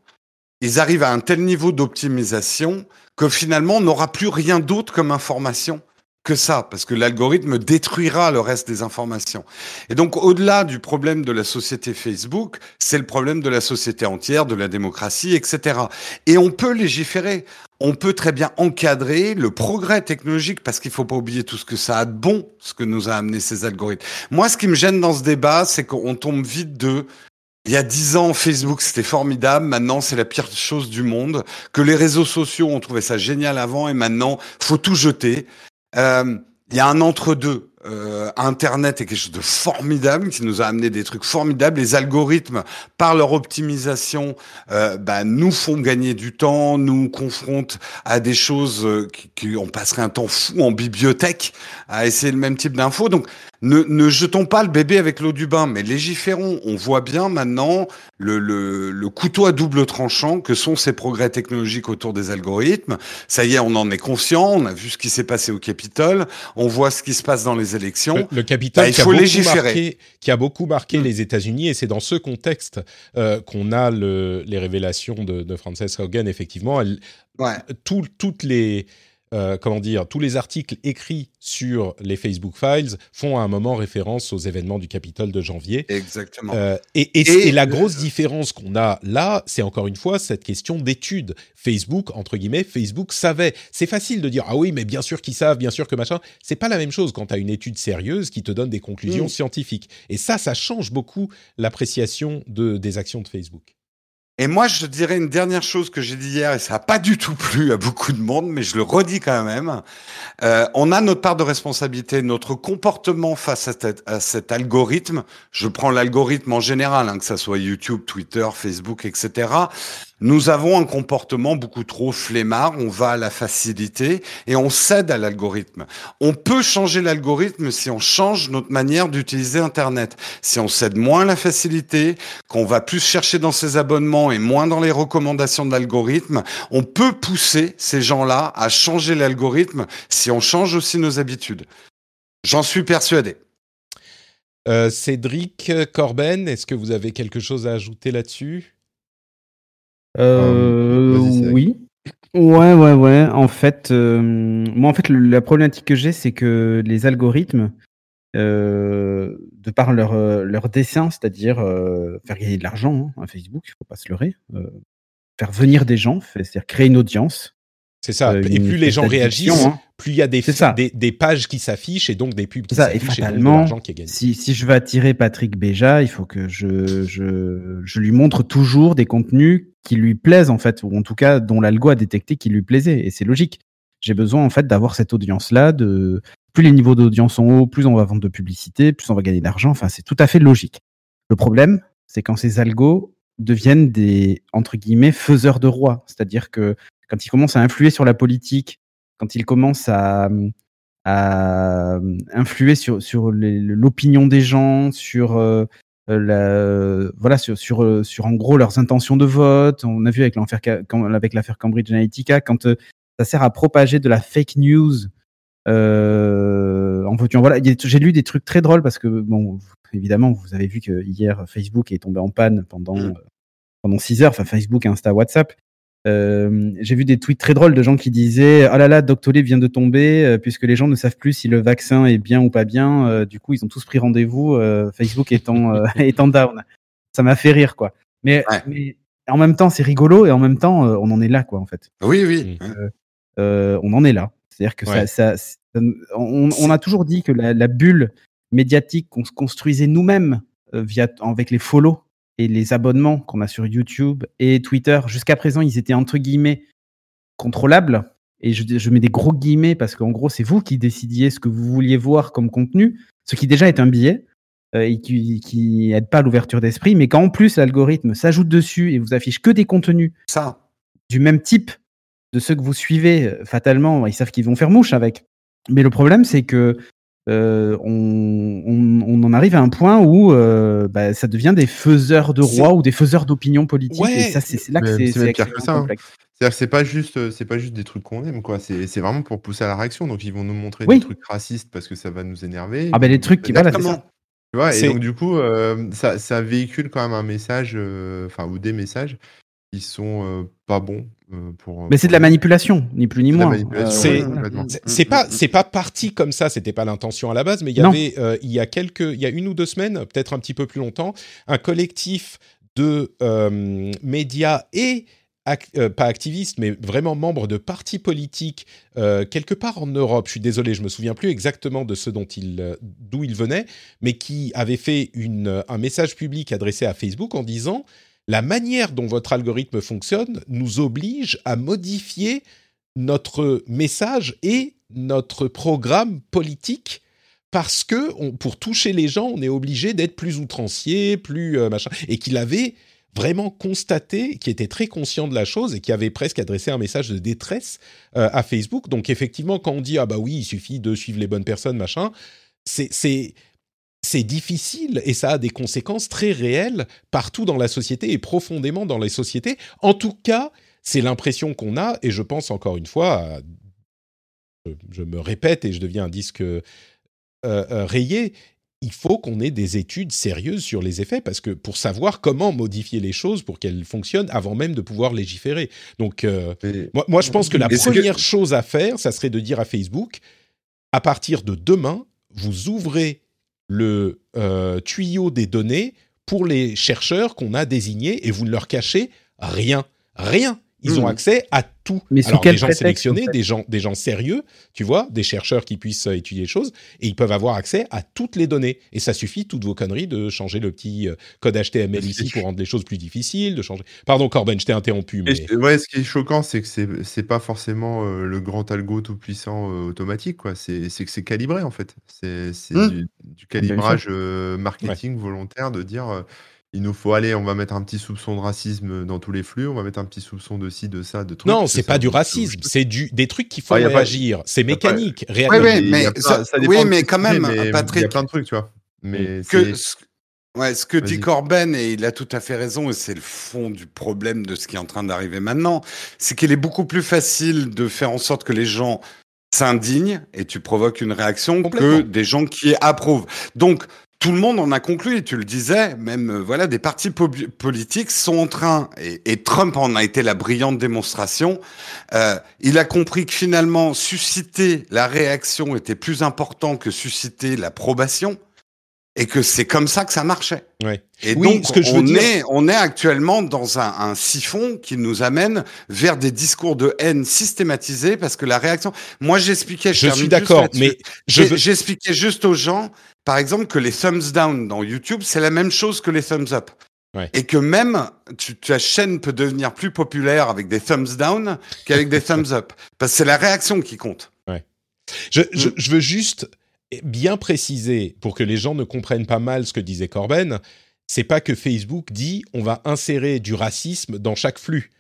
ils arrivent à un tel niveau d'optimisation que finalement, on n'aura plus rien d'autre comme information que ça, parce que l'algorithme détruira le reste des informations. Et donc, au-delà du problème de la société Facebook, c'est le problème de la société entière, de la démocratie, etc. Et on peut légiférer. On peut très bien encadrer le progrès technologique parce qu'il faut pas oublier tout ce que ça a de bon, ce que nous a amené ces algorithmes. Moi, ce qui me gêne dans ce débat, c'est qu'on tombe vite de il y a dix ans, Facebook, c'était formidable. Maintenant, c'est la pire chose du monde. Que les réseaux sociaux, on trouvait ça génial avant et maintenant, faut tout jeter. Euh, Il y a un entre-deux. Euh, Internet est quelque chose de formidable qui nous a amené des trucs formidables. Les algorithmes, par leur optimisation, euh, bah, nous font gagner du temps, nous confrontent à des choses euh, qui, qui- passerait un temps fou en bibliothèque à essayer le même type d'infos. Donc, ne, ne jetons pas le bébé avec l'eau du bain, mais légiférons. On voit bien maintenant le, le, le couteau à double tranchant que sont ces progrès technologiques autour des algorithmes. Ça y est, on en est conscient. On a vu ce qui s'est passé au Capitole. On voit ce qui se passe dans les élections. Le, le Capitole Bah, il qui, a faut légiférer. marqué, qui a beaucoup marqué Mm. les États-Unis, et c'est dans ce contexte euh, qu'on a le, les révélations de, de Frances Haugen. Effectivement, elle, Ouais. tout- toutes les euh, comment dire, tous les articles écrits sur les Facebook Files font à un moment référence aux événements du Capitole de janvier. Exactement. Euh, et, et, Et et la grosse différence qu'on a là, c'est encore une fois cette question d'étude. Facebook, entre guillemets, Facebook savait. C'est facile de dire ah oui, mais bien sûr qu'ils savent, bien sûr que machin. C'est pas la même chose quand tu as une étude sérieuse qui te donne des conclusions Mm. scientifiques. Et ça, ça change beaucoup l'appréciation de, des actions de Facebook. Et moi, je dirais une dernière chose que j'ai dit hier, et ça n'a pas du tout plu à beaucoup de monde, mais je le redis quand même. Euh, on a notre part de responsabilité, notre comportement face à, cet- algorithme. Je prends l'algorithme en général, hein, que ça soit YouTube, Twitter, Facebook, etc. Nous avons un comportement beaucoup trop flemmard. On va à la facilité et on cède à l'algorithme. On peut changer l'algorithme si on change notre manière d'utiliser Internet. Si on cède moins à la facilité, qu'on va plus chercher dans ses abonnements et moins dans les recommandations de l'algorithme, on peut pousser ces gens-là à changer l'algorithme si on change aussi nos habitudes. J'en suis persuadé. Euh, Cédric Corben, est-ce que vous avez quelque chose à ajouter là-dessus? Euh, oui. Ouais, ouais, ouais. En fait, euh, moi, en fait, le- la problématique que j'ai, c'est que les algorithmes, euh, de par leur, euh, leur dessin, c'est-à-dire euh, faire gagner de l'argent hein, à Facebook, il faut pas se leurrer, euh, faire venir des gens, c'est-à-dire créer une audience. C'est ça. euh, et plus les gens réagissent, hein. plus il y a des, des, des pages qui s'affichent et donc des pubs qui s'affichent et, donc de l'argent qui est gagné. Si, si je veux attirer Patrick Béja, il faut que je, je, je lui montre toujours des contenus qui lui plaisent, en fait, ou en tout cas dont l'algo a détecté qui lui plaisait. Et c'est logique. J'ai besoin, en fait, d'avoir cette audience-là. De... Plus les niveaux d'audience sont hauts, plus on va vendre de publicité, plus on va gagner d'argent. Enfin, c'est tout à fait logique. Le problème, c'est quand ces algos deviennent des, entre guillemets, faiseurs de rois. C'est-à-dire que quand ils commencent à influer sur la politique, quand il commence à, à influer sur, l'opinion des gens, sur euh, la, voilà, sur, sur, sur en gros leurs intentions de vote. On a vu avec l'affaire Cambridge Analytica, quand euh, ça sert à propager de la fake news. Euh, en en voilà. Il J'ai lu des trucs très drôles parce que, bon, évidemment, vous avez vu que hier Facebook est tombé en panne pendant Mm. euh, pendant 6 heures. Enfin, Facebook, Insta, WhatsApp. Euh, J'ai vu des tweets très drôles de gens qui disaient Ah là là, Doctolib vient de tomber euh, puisque les gens ne savent plus si le vaccin est bien ou pas bien. Euh, du coup, ils ont tous pris rendez-vous. Facebook étant (laughs) étant down. Ça m'a fait rire, quoi. Mais, Ouais. mais en même temps, c'est rigolo et en même temps, on en est là, quoi, en fait Oui, oui. euh, on en est là. C'est-à-dire que Ouais. ça, ça, on, on a toujours dit que la, la bulle médiatique qu'on se construisait nous-mêmes via avec les follow et les abonnements qu'on a sur YouTube et Twitter, jusqu'à présent, ils étaient entre guillemets contrôlables. Et je, je mets des gros guillemets parce qu'en gros, c'est vous qui décidiez ce que vous vouliez voir comme contenu, ce qui déjà est un biais euh, et qui, qui aide pas à l'ouverture d'esprit. Mais quand en plus l'algorithme s'ajoute dessus et vous affiche que des contenus Ça. du même type de ceux que vous suivez, euh, fatalement, ils savent qu'ils vont faire mouche avec. Mais le problème, c'est que euh, on, on- on en arrive à un point où euh, bah, ça devient des faiseurs de rois ou des faiseurs d'opinion politique. Ouais. et ça, c'est là que c'est pire que ça, hein. C'est-à-dire que c'est pas juste, euh, c'est pas juste des trucs qu'on aime, quoi. C'est vraiment pour pousser à la réaction. Donc ils vont nous montrer Oui. des trucs racistes parce que ça va nous énerver. Ah ben Ils les trucs qui, voilà, ça. Tu vois, et donc du coup, euh, ça, ça véhicule quand même un message, euh, enfin ou des messages qui sont euh, pas bons euh, pour. Mais c'est de la manipulation, ni plus ni moins. C'est- ouais, pas c'est pas parti comme ça, c'était pas l'intention à la base, mais il y Non. avait euh, il y a quelques il y a une ou deux semaines, peut-être un petit peu plus longtemps, un collectif de euh, médias et ac- euh, pas activistes, mais vraiment membres de partis politiques euh, quelque part en Europe. Je suis désolé, je me souviens plus exactement de ce dont il euh, d'où il venait, mais qui avait fait une un message public adressé à Facebook en disant la manière dont votre algorithme fonctionne nous oblige à modifier notre message et notre programme politique parce que pour toucher les gens, on est obligé d'être plus outrancier, plus euh, machin, et qu'il avait vraiment constaté, qui était très conscient de la chose et qui avait presque adressé un message de détresse euh, à Facebook. Donc effectivement, quand on dit ah bah oui, il suffit de suivre les bonnes personnes, machin, c'est c'est difficile et ça a des conséquences très réelles partout dans la société et profondément dans les sociétés. En tout cas, c'est l'impression qu'on a et je pense encore une fois, à- je, me répète et je deviens un disque euh, euh, rayé. Il faut qu'on ait des études sérieuses sur les effets parce que pour savoir comment modifier les choses pour qu'elles fonctionnent avant même de pouvoir légiférer. Donc euh, moi, moi, je pense que la que- première chose à faire, ça serait de dire à Facebook, à partir de demain, vous ouvrez le euh, tuyau des données pour les chercheurs qu'on a désignés et vous ne leur cachez rien. Rien. Ils ont Mhm. accès à tout. Mais Alors, quel des gens sélectionnés, en fait des gens, des gens sérieux, tu vois, des chercheurs qui puissent euh, étudier les choses, et ils peuvent avoir accès à toutes les données. Et ça suffit, toutes vos conneries, de changer le petit euh, code HTML ici pour rendre les choses plus difficiles, de changer... Pardon, Corben, je t'ai interrompu, mais... Et je- ouais, ce qui est choquant, c'est que c'est pas forcément euh, le grand algo tout puissant euh, automatique, quoi. C'est que c'est calibré en fait. C'est Hmm. du, du calibrage euh, marketing volontaire de dire euh, il nous faut aller, on va mettre un petit soupçon de racisme dans tous les flux, on va mettre un petit soupçon de ci, de ça, de trucs. Non, c'est pas du racisme, c'est du des trucs qui font Ah, pas- réagir. C'est pas- mécanique, Ouais, ouais, y a mais ça- ça dépend oui, de mais quand même, mais Il y a plein de trucs, tu vois. Mais que ce, ouais, ce que dit. Corben, et il a tout à fait raison, et c'est le fond du problème de ce qui est en train d'arriver maintenant, c'est qu'il est beaucoup plus facile de faire en sorte que les gens s'indignent et tu provoques une réaction que des gens qui approuvent. Donc, tout le monde en a conclu, et tu le disais, même euh, voilà, des partis po- politiques sont en train, et, et Trump en a été la brillante démonstration, euh, il a compris que finalement, susciter la réaction était plus important que susciter l'approbation, et que c'est comme ça que ça marchait. Ouais. Et Oui, donc, ce que je veux on, dire- est, on est actuellement dans un, un siphon qui nous amène vers des discours de haine systématisés parce que la réaction. Moi, j'expliquais. Je termine suis d'accord, mais je veux... J'expliquais juste aux gens, par exemple, que les thumbs down dans YouTube, c'est la même chose que les thumbs up. Ouais. Et que même tu, ta chaîne peut devenir plus populaire avec des thumbs down qu'avec des (laughs) thumbs up. Parce que c'est la réaction qui compte. Je, je, Mm. je veux juste bien préciser pour que les gens ne comprennent pas mal ce que disait Corben. C'est pas que Facebook dit on va insérer du racisme dans chaque flux.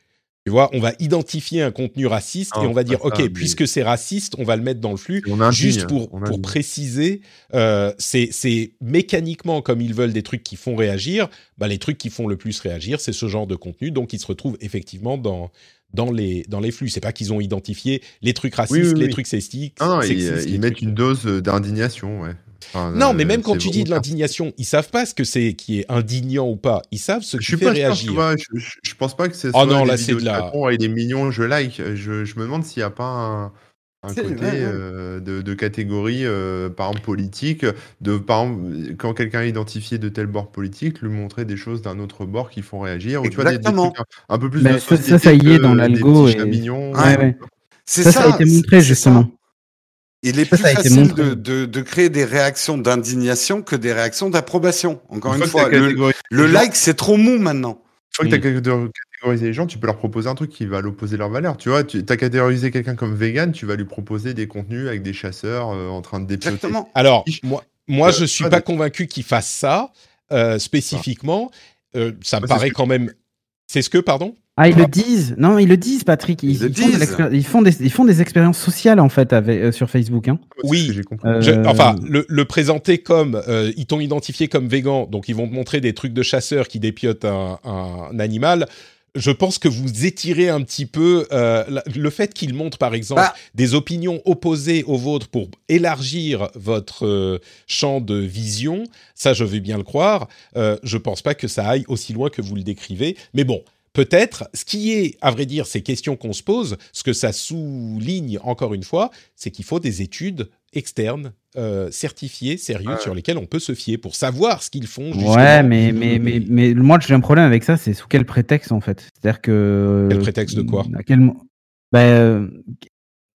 Tu vois, on va identifier un contenu raciste Ah, et on va dire, ok, puisque c'est raciste, on va le mettre dans le flux. On Juste pour, on pour indigne. préciser, euh, c'est c'est mécaniquement comme ils veulent des trucs qui font réagir. Bah, les trucs qui font le plus réagir, c'est ce genre de contenu, donc ils se retrouvent effectivement dans dans les dans les flux. C'est pas qu'ils ont identifié les trucs racistes, Oui, oui, les trucs sexistes. Ils, euh, ils mettent trucs- une dose euh, d'indignation, ouais. Enfin, Non, euh, mais même quand tu dis de l'indignation, ils savent pas ce que c'est qui est indignant ou pas. Ils savent ce Je qui fait pas réagir. tu vois. Je, je, je pense pas que c'est Oh soit non, là, c'est de la- avec des millions, je like. Je, je me demande s'il n'y a pas un, un côté ouais. euh, de, de catégorie, euh, par exemple, politique. De, par exemple, quand quelqu'un est identifié de tel bord politique, lui montrer des choses d'un autre bord qui font réagir. Ou tu vois, des, des Exactement. trucs un, un peu plus Mais de ça- ça, ça y est dans l'algo et-. Ouais, ouais. C'est Ça, ça a été montré, justement. Il est Ça, plus ça facile de, de, de créer des réactions d'indignation que des réactions d'approbation. Encore une, fois le, like, c'est trop mou maintenant. Une fois que tu as catégorisé les gens, tu peux leur proposer un truc qui va à l'opposé de leur valeur. Tu vois, tu as catégorisé quelqu'un comme vegan, tu vas lui proposer des contenus avec des chasseurs euh, en train de dépioter. Exactement. Alors, moi, moi Euh, je suis pas pas de- convaincu qu'ils fassent ça euh, spécifiquement. Euh, ça me paraît quand même. C'est ce que, pardon? Ah, ils le disent. Non, ils le disent, Patrick. Ils, Ils font, de disent. l'expéri- ils font des, ils font des expériences sociales en fait avec, euh, sur Facebook. Hein. Oui. que j'ai compris. Euh, Je- enfin, le, le présenter comme euh, ils t'ont identifié comme végan, donc ils vont te montrer des trucs de chasseurs qui dépiotent un, un animal. Je pense que vous étirez un petit peu euh, le fait qu'ils montrent par exemple Bah. des opinions opposées aux vôtres pour élargir votre euh, champ de vision. Ça, je vais bien le croire. Euh, je pense pas que ça aille aussi loin que vous le décrivez, mais bon. Peut-être, ce qui est, à vrai dire, ces questions qu'on se pose, ce que ça souligne encore une fois, c'est qu'il faut des études externes, euh, certifiées, sérieuses, Ouais. sur lesquelles on peut se fier pour savoir ce qu'ils font. Justement. Ouais, mais, mais, mais, mais moi, j'ai un problème avec ça. C'est sous quel prétexte en fait? C'est-à-dire que. Quel prétexte de quoi? à quel mo- Ben, euh,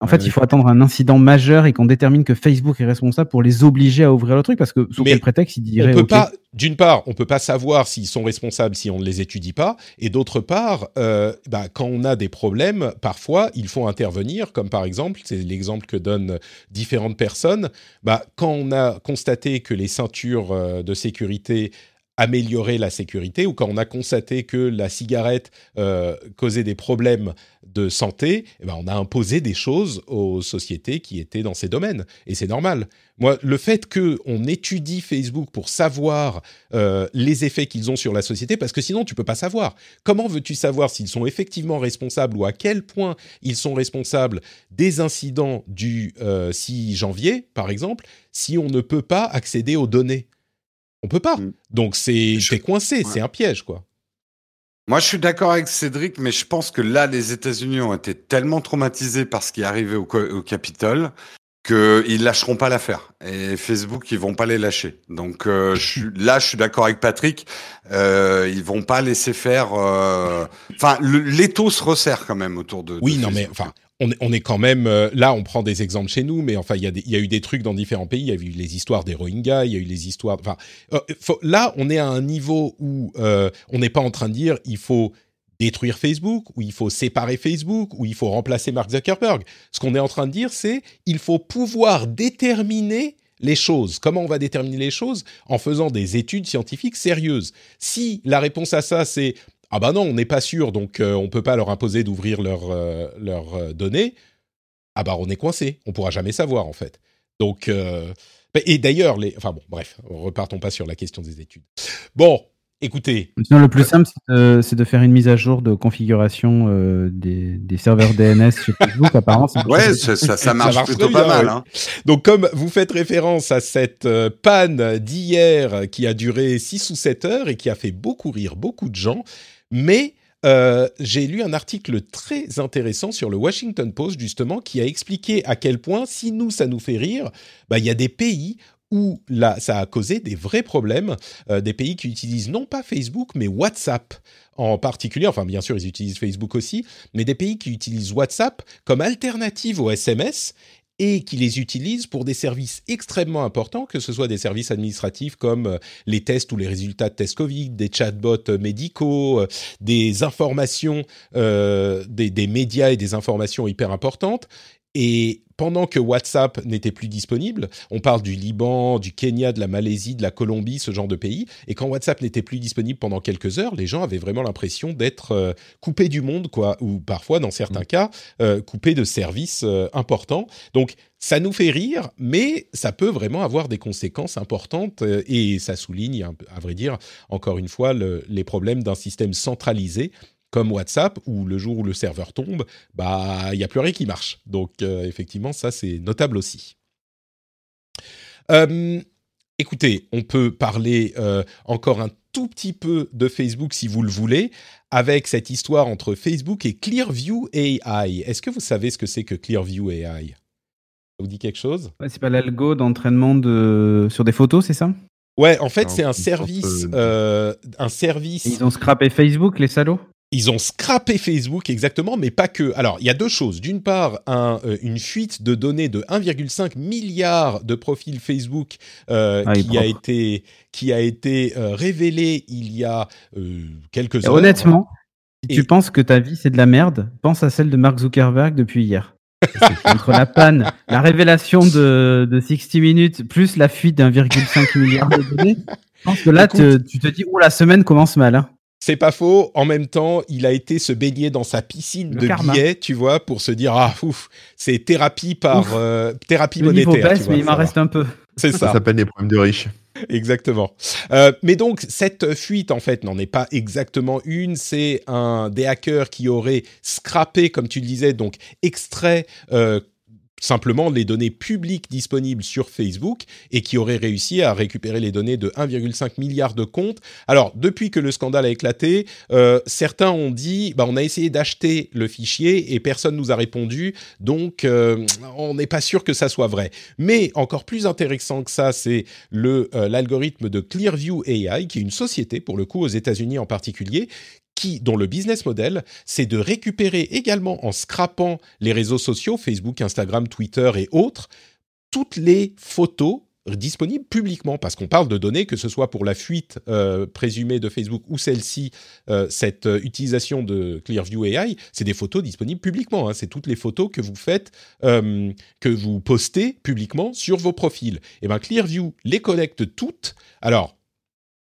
En fait, Ouais, il faut attendre un incident majeur et qu'on détermine que Facebook est responsable pour les obliger à ouvrir le truc parce que sous Mais quel prétexte ils on diraient peut ok, pas, d'une part, on peut pas savoir s'ils sont responsables si on ne les étudie pas, et d'autre part, euh, bah, quand on a des problèmes, parfois il faut intervenir, comme par exemple, c'est l'exemple que donnent différentes personnes. Bah, quand on a constaté que les ceintures euh, de sécurité amélioraient la sécurité, ou quand on a constaté que la cigarette euh, causait des problèmes de santé, eh ben, on a imposé des choses aux sociétés qui étaient dans ces domaines, et c'est normal. Moi, le fait que on étudie Facebook pour savoir euh, les effets qu'ils ont sur la société, parce que sinon tu peux pas savoir. Comment veux-tu savoir s'ils sont effectivement responsables ou à quel point ils sont responsables des incidents du euh, 6 janvier, par exemple, si on ne peut pas accéder aux données? On peut pas. Mm. Donc c'est Je- t'es coincé, Ouais. c'est un piège quoi. Moi, je suis d'accord avec Cédric, mais je pense que là, les États-Unis ont été tellement traumatisés par ce qui est arrivé au, au Capitole qu'ils lâcheront pas l'affaire. Et Facebook, ils vont pas les lâcher. Donc euh, je (laughs) suis, là, je suis d'accord avec Patrick. Euh, ils vont pas laisser faire. euh, Enfin, l'étau se resserre quand même autour de. Oui, de non, mais enfin, on on est quand même euh, là. On prend des exemples chez nous, mais enfin, il y, a y a eu des trucs dans différents pays. Il y a eu les histoires des Rohingyas, il y a eu les histoires. Enfin, euh, là, on est à un niveau où euh, on n'est pas en train de dire il faut détruire Facebook, ou il faut séparer Facebook, ou il faut remplacer Mark Zuckerberg. Ce qu'on est en train de dire, c'est il faut pouvoir déterminer les choses. Comment on va déterminer les choses? En faisant des études scientifiques sérieuses. Si la réponse à ça, c'est ah bah non, on n'est pas sûr, donc euh, on peut pas leur imposer d'ouvrir leurs euh, leurs euh, données. Ah bah on est coincé, on pourra jamais savoir en fait. Donc euh, et d'ailleurs les, enfin bon, bref, repartons pas sur la question des études. Bon, écoutez, Sinon, le plus simple, c'est de, c'est de faire une mise à jour de configuration euh, des, des serveurs DNS chez Facebook. Apparemment, c'est Ouais, ça, ça, ça marche marche plutôt pas bien, mal. Hein. Donc, comme vous faites référence à cette euh, panne d'hier qui a duré 6 ou 7 heures et qui a fait beaucoup rire beaucoup de gens, mais euh, j'ai lu un article très intéressant sur le Washington Post, justement, qui a expliqué à quel point, si nous, ça nous fait rire, bah, il y a des pays où ça a causé des vrais problèmes, euh, des pays qui utilisent non pas Facebook, mais WhatsApp en particulier, enfin bien sûr ils utilisent Facebook aussi, mais des pays qui utilisent WhatsApp comme alternative au SMS et qui les utilisent pour des services extrêmement importants, que ce soit des services administratifs comme euh, les tests ou les résultats de tests Covid, des chatbots euh, médicaux, euh, des informations, des, des médias et des informations hyper importantes. Et pendant que WhatsApp n'était plus disponible, on parle du Liban, du Kenya, de la Malaisie, de la Colombie, ce genre de pays, et quand WhatsApp n'était plus disponible pendant quelques heures, les gens avaient vraiment l'impression d'être euh, coupés du monde, quoi, ou parfois, dans certains Mm. cas, euh, coupés de services euh, importants. Donc, ça nous fait rire, mais ça peut vraiment avoir des conséquences importantes, et ça souligne, à vrai dire, encore une fois, le- les problèmes d'un système centralisé comme WhatsApp, où le jour où le serveur tombe, bah il n'y a plus rien qui marche. Donc euh, effectivement, ça c'est notable aussi. Euh, écoutez, on peut parler euh, encore un tout petit peu de Facebook si vous le voulez, avec cette histoire entre Facebook et Clearview AI. Est-ce que vous savez ce que c'est que Clearview AI Ça vous dit quelque chose? Ouais, c'est pas l'algo d'entraînement de... sur des photos, c'est ça? Ouais, en fait, c'est un service, euh, un service. Et Ils ont scrappé Facebook, les salauds? Ils ont scrappé Facebook exactement, mais pas que. Alors, il y a deux choses. D'une part, un, euh, une fuite de données de 1,5 milliard de profils Facebook euh, Ah, qui, a été, qui a été euh, révélé il y a quelques heures. Honnêtement, si Et- tu penses que ta vie c'est de la merde, pense à celle de Mark Zuckerberg depuis hier. Entre la panne, la révélation de, de 60 minutes, plus la fuite d'1,5 milliard de données, je pense que là, Écoute- te- tu te dis, oh la semaine commence mal. Hein. C'est pas faux. En même temps, il a été se baigner dans sa piscine Le de karma. billets, tu vois, pour se dire ah ouf, c'est thérapie par Ouf. euh, thérapie Le niveau monétaire. tu baisse, vois, mais il m'en reste un peu. C'est Ça ça. s'appelle des problèmes de riches. Exactement. Euh, mais donc cette fuite en fait n'en est pas exactement une. C'est un des hackers qui aurait scrappé, comme tu le disais, donc extrait. euh, simplement les données publiques disponibles sur Facebook et qui aurait réussi à récupérer les données de 1,5 milliard de comptes. Alors, depuis que le scandale a éclaté, euh, certains ont dit, bah, on a essayé d'acheter le fichier et personne nous a répondu, donc euh, on n'est pas sûr que ça soit vrai. Mais encore plus intéressant que ça, c'est euh, l'algorithme de Clearview AI, qui est une société, pour le coup, aux États-Unis en particulier, qui, dont le business model, c'est de récupérer également en scrapant les réseaux sociaux, Facebook, Instagram, Twitter et autres, toutes les photos disponibles publiquement, parce qu'on parle de données, que ce soit pour la fuite euh, présumée de Facebook ou celle-ci, euh, cette euh, utilisation de Clearview AI, c'est des photos disponibles publiquement. hein. c'est toutes les photos que vous faites, que vous postez publiquement sur vos profils. Et bien Clearview les collecte toutes. Alors,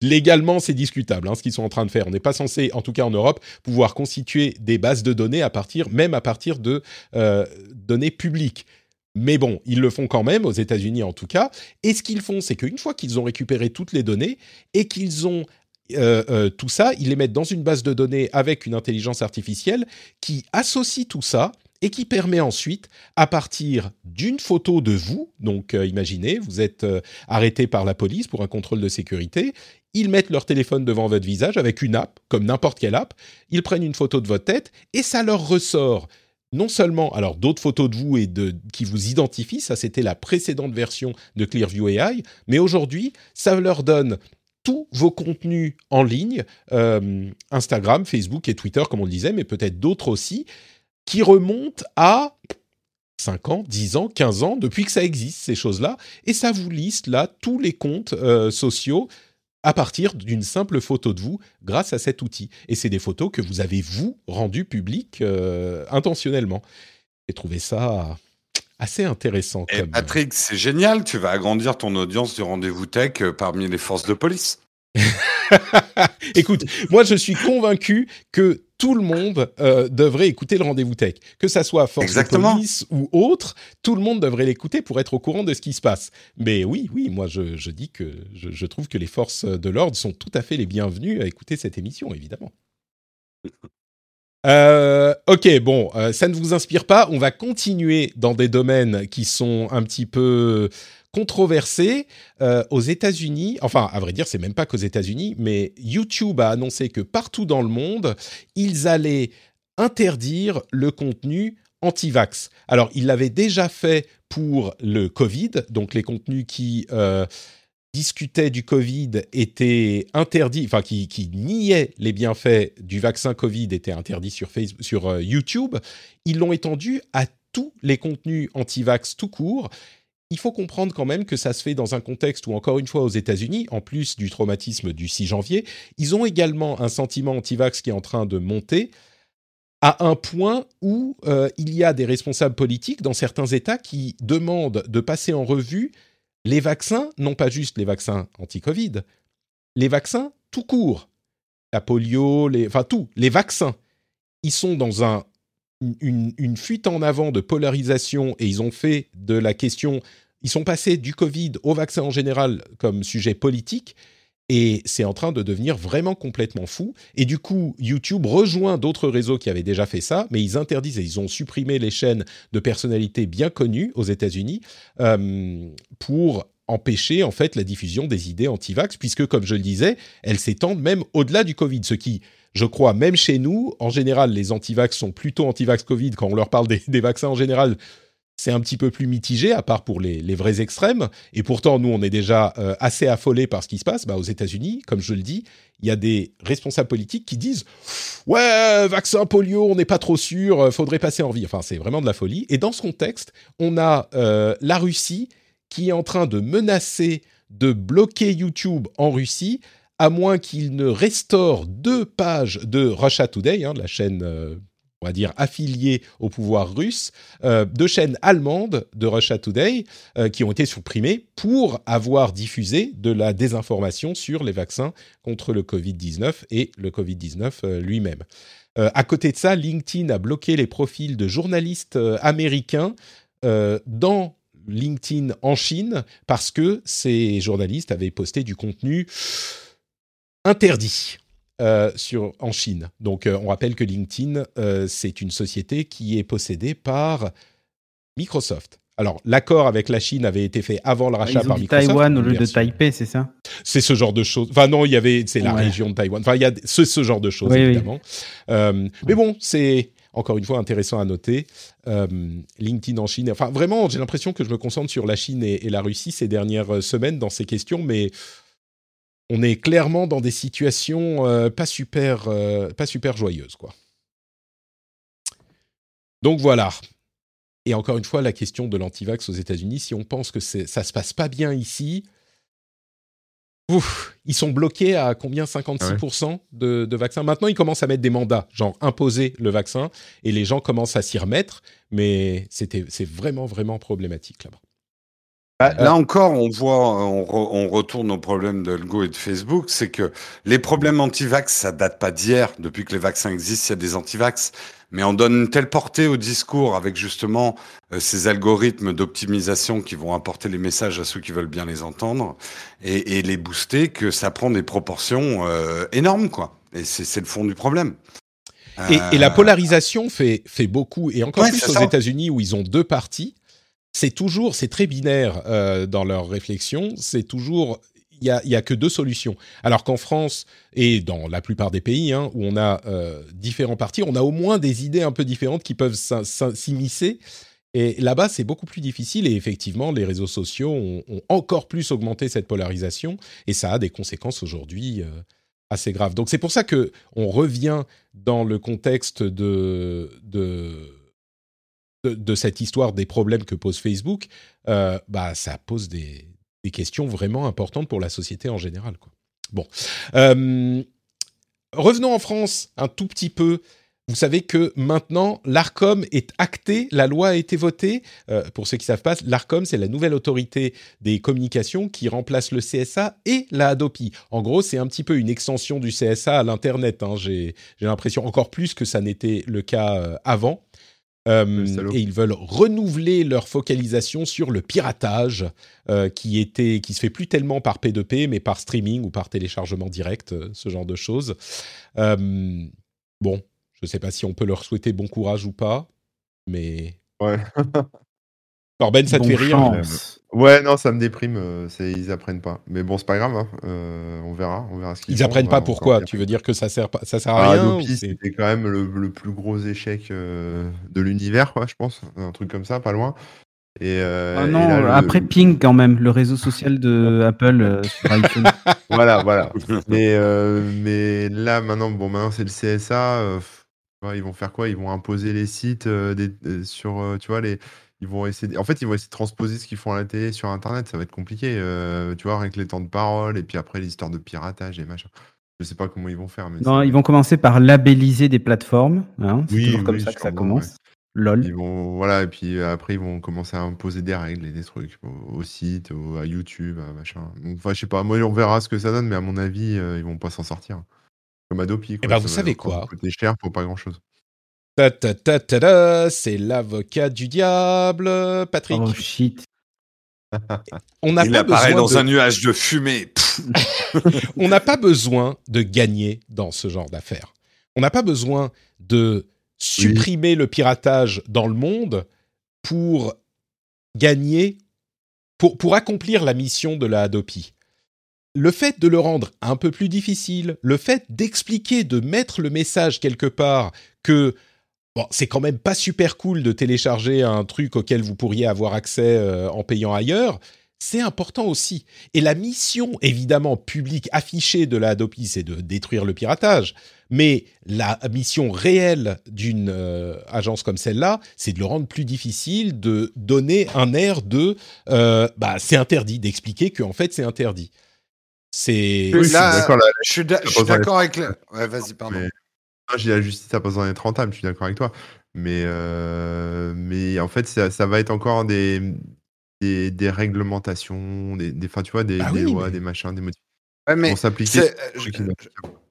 légalement, c'est discutable hein, ce qu'ils sont en train de faire. On n'est pas censé, en tout cas en Europe, pouvoir constituer des bases de données à partir, même à partir de euh, données publiques. Mais bon, ils le font quand même, aux États-Unis en tout cas. Et ce qu'ils font, c'est qu'une fois qu'ils ont récupéré toutes les données et qu'ils ont euh, euh, tout ça, ils les mettent dans une base de données avec une intelligence artificielle qui associe tout ça et qui permet ensuite, à partir d'une photo de vous, donc euh, imaginez, vous êtes euh, arrêté par la police pour un contrôle de sécurité, ils mettent leur téléphone devant votre visage avec une app, comme n'importe quelle app, ils prennent une photo de votre tête et ça leur ressort. Non seulement alors d'autres photos de vous et de qui vous identifient, ça c'était la précédente version de Clearview AI, mais aujourd'hui ça leur donne tous vos contenus en ligne, euh, Instagram, Facebook et Twitter comme on le disait, mais peut-être d'autres aussi, qui remontent à 5 ans, 10 ans, 15 ans, depuis que ça existe, ces choses-là, et ça vous liste là tous les comptes euh, sociaux à partir d'une simple photo de vous grâce à cet outil. Et c'est des photos que vous avez, vous, rendues publiques euh, intentionnellement. J'ai trouvé ça assez intéressant. Et comme- Patrick, c'est génial. Tu vas agrandir ton audience du rendez-vous tech euh, parmi les forces de police. (laughs) Écoute, moi je suis convaincu que tout le monde euh, devrait écouter le rendez-vous tech, que ça soit force Exactement. de police ou autre, tout le monde devrait l'écouter pour être au courant de ce qui se passe. Mais oui, oui, moi je, je dis que je, je trouve que les forces de l'ordre sont tout à fait les bienvenues à écouter cette émission, évidemment. Euh, ok, bon, euh, ça ne vous inspire pas. On va continuer dans des domaines qui sont un petit peu controversés. Euh, aux États-Unis, enfin, à vrai dire, c'est même pas qu'aux États-Unis, mais YouTube a annoncé que partout dans le monde, ils allaient interdire le contenu anti-vax. Alors, ils l'avaient déjà fait pour le Covid, donc les contenus qui euh, discutaient du Covid étaient interdits, enfin qui, qui niaient les bienfaits du vaccin Covid étaient interdits sur, Facebook, sur euh, YouTube. Ils l'ont étendu à tous les contenus anti-vax tout court. Il faut comprendre quand même que ça se fait dans un contexte où, encore une fois, aux États-Unis, en plus du traumatisme du 6 janvier, ils ont également un sentiment anti-vax qui est en train de monter. à un point où euh, il y a des responsables politiques dans certains États qui demandent de passer en revue les vaccins, non pas juste les vaccins anti-Covid, les vaccins tout court, la polio, les, enfin tout, les vaccins. Ils sont dans un, une, fuite en avant de polarisation et ils ont fait de la question, ils sont passés du Covid au vaccin en général comme sujet politique et c'est en train de devenir vraiment complètement fou. Et du coup, YouTube rejoint d'autres réseaux qui avaient déjà fait ça, mais ils interdisent et ils ont supprimé les chaînes de personnalités bien connues aux États-Unis euh, pour empêcher en fait la diffusion des idées anti-vax, puisque comme je le disais, elles s'étendent même au-delà du Covid, ce qui, je crois, même chez nous, en général, les anti-vax sont plutôt anti-vax Covid quand on leur parle (laughs) des, vaccins en général c'est un petit peu plus mitigé, à part pour les, les, vrais extrêmes. Et pourtant, nous, on est déjà euh, assez affolés par ce qui se passe. Bah, aux États-Unis, comme je le dis, il y a des responsables politiques qui disent Ouais, vaccin polio, on n'est pas trop sûr, euh, faudrait passer en vie. Enfin, c'est vraiment de la folie. Et dans ce contexte, on a euh, la Russie qui est en train de menacer de bloquer YouTube en Russie, à moins qu'il ne restaure deux pages de Russia Today, hein, la chaîne euh, on va dire, affiliées au pouvoir russe, euh, deux chaînes allemandes de Russia Today euh, qui ont été supprimées pour avoir diffusé de la désinformation sur les vaccins contre le Covid-19 et le Covid-19 euh, lui-même. À côté de ça, LinkedIn a bloqué les profils de journalistes américains dans LinkedIn en Chine parce que ces journalistes avaient posté du contenu interdit. Euh, sur, en Chine. Donc, euh, on rappelle que LinkedIn, euh, c'est une société qui est possédée par Microsoft. Alors, l'accord avec la Chine avait été fait avant le rachat Ils ont par dit Microsoft. Taïwan au lieu de. Taipei, c'est ça? C'est ce genre de choses. Enfin, non, il y avait, c'est la Ouais. région de Taïwan. Enfin, il y a ce, ce genre de choses, Oui, oui. évidemment. Mais bon, c'est encore une fois intéressant à noter. LinkedIn en Chine. Enfin, vraiment, j'ai l'impression que je me concentre sur la Chine et, et la Russie ces dernières semaines dans ces questions, mais on est clairement dans des situations euh, pas super, euh, pas super joyeuses, quoi. Donc voilà. Et encore une fois, la question de l'antivax aux États-Unis, si on pense que ça se passe pas bien ici, ouf, ils sont bloqués à combien? 56% de, de vaccins? Maintenant, ils commencent à mettre des mandats, genre imposer le vaccin, et les gens commencent à s'y remettre, mais c'est vraiment, vraiment problématique là-bas. Bah, Là encore, on voit, on, re- on retourne au problème et de Facebook, c'est que les problèmes anti-vax, ça date pas d'hier. Depuis que les vaccins existent, il y a des anti-vax. Mais on donne une telle portée au discours avec justement euh, ces algorithmes d'optimisation qui vont apporter les messages à ceux qui veulent bien les entendre et, et les booster que ça prend des proportions euh, énormes, quoi. Et c'est le fond du problème. Et, et la Euh, polarisation fait, fait beaucoup, et encore Ouais, plus aux. États-Unis où ils ont deux partis. C'est toujours, c'est très binaire euh, dans leur réflexion. C'est toujours, il y a, que deux solutions. Alors qu'en France et dans la plupart des pays hein, où on a euh, différents partis, on a au moins des idées un peu différentes qui peuvent s'immiscer. Et là-bas, c'est beaucoup plus difficile. Et effectivement, les réseaux sociaux ont, encore plus augmenté cette polarisation, et ça a des conséquences aujourd'hui. euh, assez graves. Donc c'est pour ça que on revient dans le contexte de, de, cette histoire des problèmes que pose Facebook, euh, bah, ça pose des, questions vraiment importantes pour la société en général. Bon. Euh, revenons en France un tout petit peu. Vous savez que maintenant, l'ARCOM est acté, la loi a été votée. Euh, pour ceux qui ne savent pas, l'ARCOM, c'est la nouvelle autorité des communications qui remplace le CSA et la Hadopi. En gros, c'est un petit peu une extension du CSA à l'Internet. hein. J'ai l'impression encore plus que ça n'était le cas avant. Euh, et ils veulent renouveler leur focalisation sur le piratage euh, qui était qui se fait plus tellement par P2P mais par streaming ou par téléchargement direct, euh, ce genre de choses. Bon, je ne sais pas si on peut leur souhaiter bon courage ou pas, mais Ouais. (laughs) Corben, ça te fait rire chance. Ouais, non, ça me déprime. euh, c'est- ils apprennent pas. Mais bon, c'est pas grave. hein, euh, on verra. On verra ce qu'ils Ils font, apprennent pas pourquoi Tu veux dire que ça sert pas, ça sert à Ah, rien Adopi, ou c'est- c'était quand même le, le plus gros échec euh, de l'univers, quoi, je pense. Un truc comme ça, pas loin. Et, euh, Ah et le- après Ping quand même, le réseau social de (laughs) Apple euh, sur iPhone. (laughs) voilà, voilà. mais, euh, mais là, maintenant, bon, maintenant c'est le CSA. euh, ils vont faire quoi? Ils vont imposer les sites euh, des, euh, sur, euh, tu vois, les. Ils vont essayer. de- En fait, ils vont essayer de transposer ce qu'ils font à la télé sur Internet. Ça va être compliqué. euh, tu vois, avec les temps de parole et puis après l'histoire de piratage et machin. Je sais pas comment ils vont faire. Mais Non, ils vont commencer par labelliser des plateformes. hein, c'est Oui, toujours comme oui, ça que ça commence. LOL. Ils vont, voilà, et puis après, ils vont commencer à imposer des règles et des trucs au, au site, au- à YouTube, à machin. Donc, Enfin, je sais pas, moi, on verra ce que ça donne, mais à mon avis, euh, ils vont pas s'en sortir. Comme Adopi, quoi. ben, ça vous va savez quoi coûter cher pour pas grand chose. C'est l'avocat du diable, Patrick. Oh shit. (laughs) on n'a Il pas apparaît besoin dans de- un nuage de fumée. (laughs) On n'a pas besoin de gagner dans ce genre d'affaires. On n'a pas besoin de supprimer le piratage dans le monde pour gagner, pour, pour accomplir la mission de la Hadopi. Le fait de le rendre un peu plus difficile, le fait d'expliquer, de mettre le message quelque part que bon, c'est quand même pas super cool de télécharger un truc auquel vous pourriez avoir accès euh, en payant ailleurs, c'est important aussi. Et la mission, évidemment, publique affichée de la Hadopi, c'est de détruire le piratage. Mais la mission réelle d'une euh, agence comme celle-là, c'est de le rendre plus difficile, de donner un air de euh, bah, c'est interdit, d'expliquer qu'en fait c'est interdit. C'est. Oui, Là, je suis d'accord avec. la- Ouais, vas-y, pardon. Mais- j'ai la justice à pas besoin d'être rentable, je suis d'accord avec toi. Mais, euh, mais en fait, ça, ça va être encore des, des, des réglementations, des, des, enfin, tu vois, des, Bah des oui, lois, mais- des machins, des motifs Ouais, qui mais vont s'appliquer.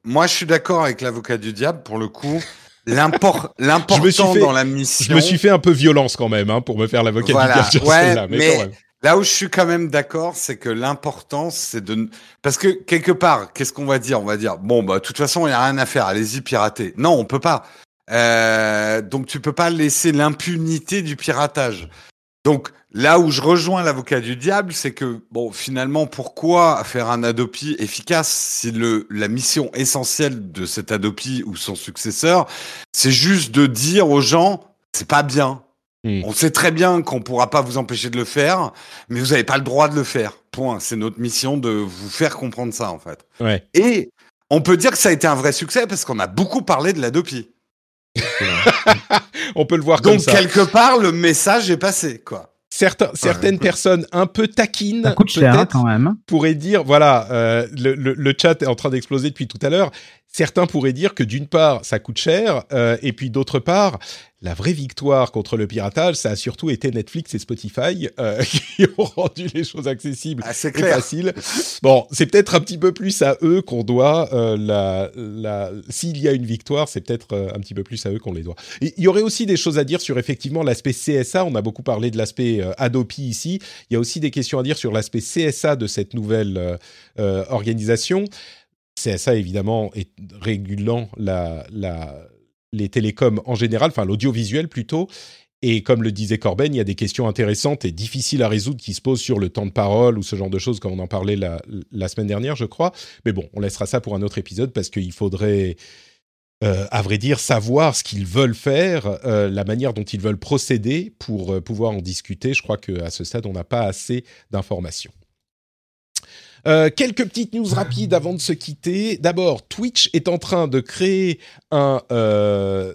moi, je suis d'accord avec l'avocat du diable pour le coup. L'impor- (laughs) L'important dans la mission. Je me suis fait un peu violence quand même hein, pour me faire l'avocat Voilà. du diable sur Ouais, mais, mais- quand même. Là où je suis quand même d'accord, c'est que l'important, c'est de... Parce que quelque part, qu'est-ce qu'on va dire? On va dire, bon, bah, de toute façon, il n'y a rien à faire, allez-y, pirater. Non, on peut pas. Euh, donc, tu peux pas laisser l'impunité du piratage. Donc, là où je rejoins l'avocat du diable, c'est que, bon, finalement, pourquoi faire un Adopi efficace si le, la mission essentielle de cet Adopi ou son successeur, c'est juste de dire aux gens, c'est pas bien. Hmm. On sait très bien qu'on pourra pas vous empêcher de le faire, mais vous n'avez pas le droit de le faire. Point. C'est notre mission de vous faire comprendre ça, en fait. Ouais. Et on peut dire que ça a été un vrai succès parce qu'on a beaucoup parlé de l'Adopi. (laughs) On peut le voir comme Donc, ça. quelque part, le message est passé, quoi. Certains, certaines personnes un peu taquines, hein, peut-être, quand même. pourraient dire, voilà, euh, le, le- le chat est en train d'exploser depuis tout à l'heure. Certains pourraient dire que d'une part, ça coûte cher, euh, et puis d'autre part, la vraie victoire contre le piratage, ça a surtout été Netflix et Spotify euh, (laughs) qui ont rendu les choses accessibles Ah, c'est et clair. faciles. Bon, c'est peut-être un petit peu plus à eux qu'on doit euh, la, la. S'il y a une victoire, c'est peut-être euh, un petit peu plus à eux qu'on les doit. Il y aurait aussi des choses à dire sur effectivement l'aspect CSA. On a beaucoup parlé de l'aspect euh, Adopi ici. Il y a aussi des questions à dire sur l'aspect CSA de cette nouvelle euh, organisation. CSA, évidemment, est régulant la, la, les télécoms en général, enfin l'audiovisuel plutôt. Et comme le disait Corben, il y a des questions intéressantes et difficiles à résoudre qui se posent sur le temps de parole ou ce genre de choses, comme on en parlait la, la semaine dernière, je crois. Mais bon, on laissera ça pour un autre épisode parce qu'il faudrait, euh, à vrai dire, savoir ce qu'ils veulent faire, euh, la manière dont ils veulent procéder pour euh, pouvoir en discuter. Je crois qu'à ce stade, on n'a pas assez d'informations. Euh, quelques petites news rapides avant de se quitter. D'abord, Twitch est en train de créer euh,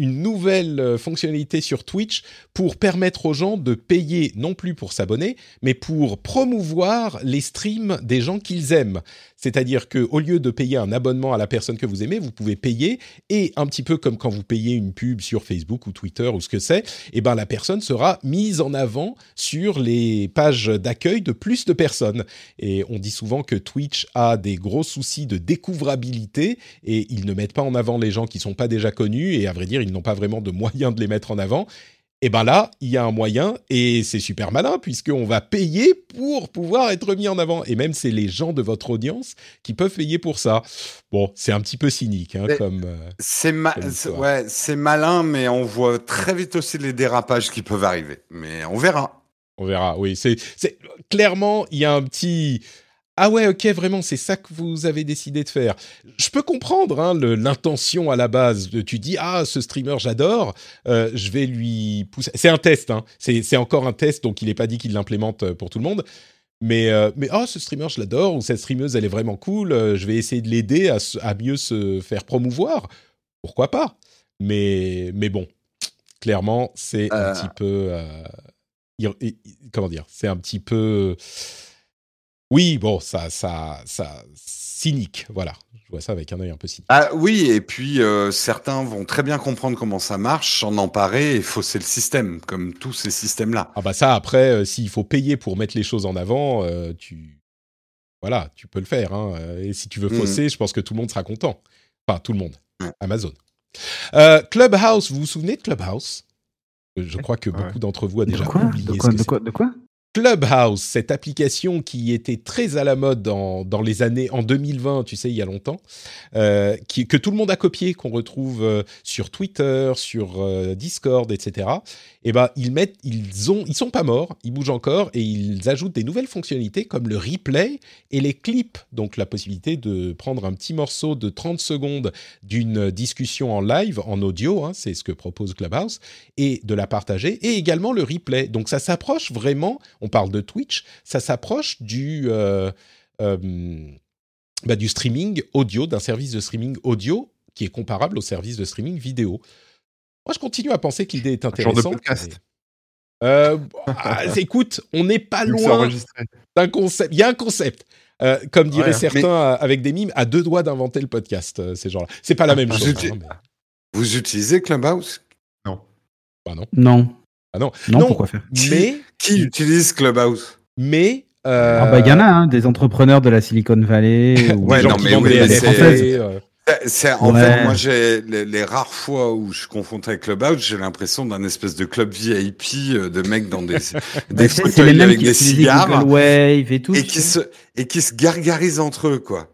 une nouvelle euh, fonctionnalité sur Twitch pour permettre aux gens de payer non plus pour s'abonner, mais pour promouvoir les streams des gens qu'ils aiment. C'est-à-dire que au lieu de payer un abonnement à la personne que vous aimez, vous pouvez payer et un petit peu comme quand vous payez une pub sur Facebook ou Twitter ou ce que c'est, eh ben la personne sera mise en avant sur les pages d'accueil de plus de personnes. Et on dit souvent que Twitch a des gros soucis de découvrabilité et ils ne mettent pas en avant les gens qui sont pas déjà connus et à vrai dire, ils n'ont pas vraiment de moyens de les mettre en avant. Et ben là, il y a un moyen et c'est super malin puisqu'on va payer pour pouvoir être mis en avant. Et même c'est les gens de votre audience qui peuvent payer pour ça. Bon, c'est un petit peu cynique hein, comme. euh, C'est ma- Comme c'est- ouais, c'est malin, mais on voit très vite aussi les dérapages qui peuvent arriver. Mais on verra. On verra, oui. C'est clairement, il y a un petit. Ah ouais, ok, vraiment, c'est ça que vous avez décidé de faire. Je peux comprendre hein, l'intention à la base. Tu dis, ah, ce streamer, j'adore, euh, je vais lui pousser. C'est un test, hein. c'est, encore un test, donc il n'est pas dit qu'il l'implémente euh, pour tout le monde. Mais, euh, mais oh, ce streamer, je l'adore, ou cette streameuse, elle est vraiment cool, euh, je vais essayer de l'aider à, à mieux se faire promouvoir. Pourquoi pas? Mais, mais bon, clairement, c'est un petit peu. comment dire? C'est un petit peu Oui, bon, ça, ça, ça, cynique, voilà. Je vois ça avec un œil un peu cynique. Ah oui, et puis euh, certains vont très bien comprendre comment ça marche, s'en emparer et fausser le système, comme tous ces systèmes-là. Ah bah ça, après, euh, s'il faut payer pour mettre les choses en avant, euh, tu, voilà, tu peux le faire. Hein. Et si tu veux Mhm. fausser, je pense que tout le monde sera content. Enfin, tout le monde. Amazon. Euh, Clubhouse, vous vous souvenez de Clubhouse? Je crois que Ouais. beaucoup d'entre vous a De déjà quoi? Oublié de ce quoi, que? De c'est. quoi, de quoi? Clubhouse, cette application qui était très à la mode dans, les années en 2020, tu sais, il y a longtemps, euh, que tout le monde a copié, qu'on retrouve euh, sur Twitter, sur euh, Discord, etc. Et ben ils mettent, ils ont, ils sont pas morts, ils bougent encore et ils ajoutent des nouvelles fonctionnalités comme le replay et les clips, donc la possibilité de prendre un petit morceau de 30 secondes d'une discussion en live, en audio, hein, c'est ce que propose Clubhouse, et de la partager, et également le replay. Donc ça s'approche vraiment, on parle de Twitch, ça s'approche du, euh, euh, bah, du streaming audio, d'un service de streaming audio qui est comparable au service de streaming vidéo. Moi, je continue à penser que l'idée est Un genre de intéressante. podcast. mais- Euh, ah, (laughs) écoute, on n'est pas loin d'un concept. Il y a un concept. Euh, comme diraient Ouais, certains euh, avec des mimes, à deux doigts d'inventer le podcast, euh, ces gens-là. C'est pas la même Vous chose. uti- hein, mais- Vous utilisez Clubhouse? Bah non. Non. Ah non. Non, Non. pourquoi faire? Mais, Qui utilise Clubhouse? Mais. euh, Ah bah il y en a, hein, des entrepreneurs de la Silicon Valley. (laughs) ou des Ouais, gens non, qui mais vendent oui, des euh, C'est- C'est en Ouais. fait, moi j'ai les, les rares fois où je suis confronté avec Clubhouse, j'ai l'impression d'un espèce de club VIP euh, de mecs dans des, (laughs) Bah, des fauteuils mêmes avec qui des cigares Wave et tout. et qui se et qui se gargarisent entre eux quoi.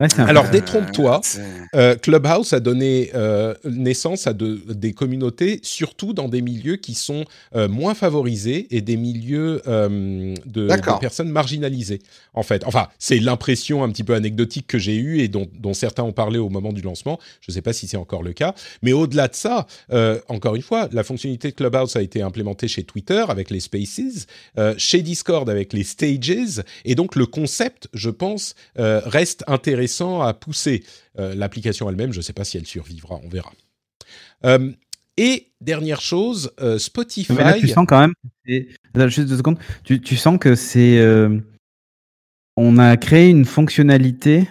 Ouais, Alors, détrompe-toi. Euh, Clubhouse a donné euh, naissance à de- des communautés, surtout dans des milieux qui sont euh, moins favorisés et des milieux euh, de, de personnes marginalisées. En fait, enfin, c'est l'impression un petit peu anecdotique que j'ai eue et dont, dont certains ont parlé au moment du lancement. Je ne sais pas si c'est encore le cas, mais au-delà de ça, euh, encore une fois, la fonctionnalité de Clubhouse a été implémentée chez Twitter avec les Spaces, euh, chez Discord avec les Stages, et donc le concept, je pense, euh, reste intéressant à pousser. Euh, L'application elle-même, je ne sais pas si elle survivra, on verra. Euh, et dernière chose, euh, Spotify. Tu sens quand même. Juste deux secondes. Tu, sens que c'est. On a créé une fonctionnalité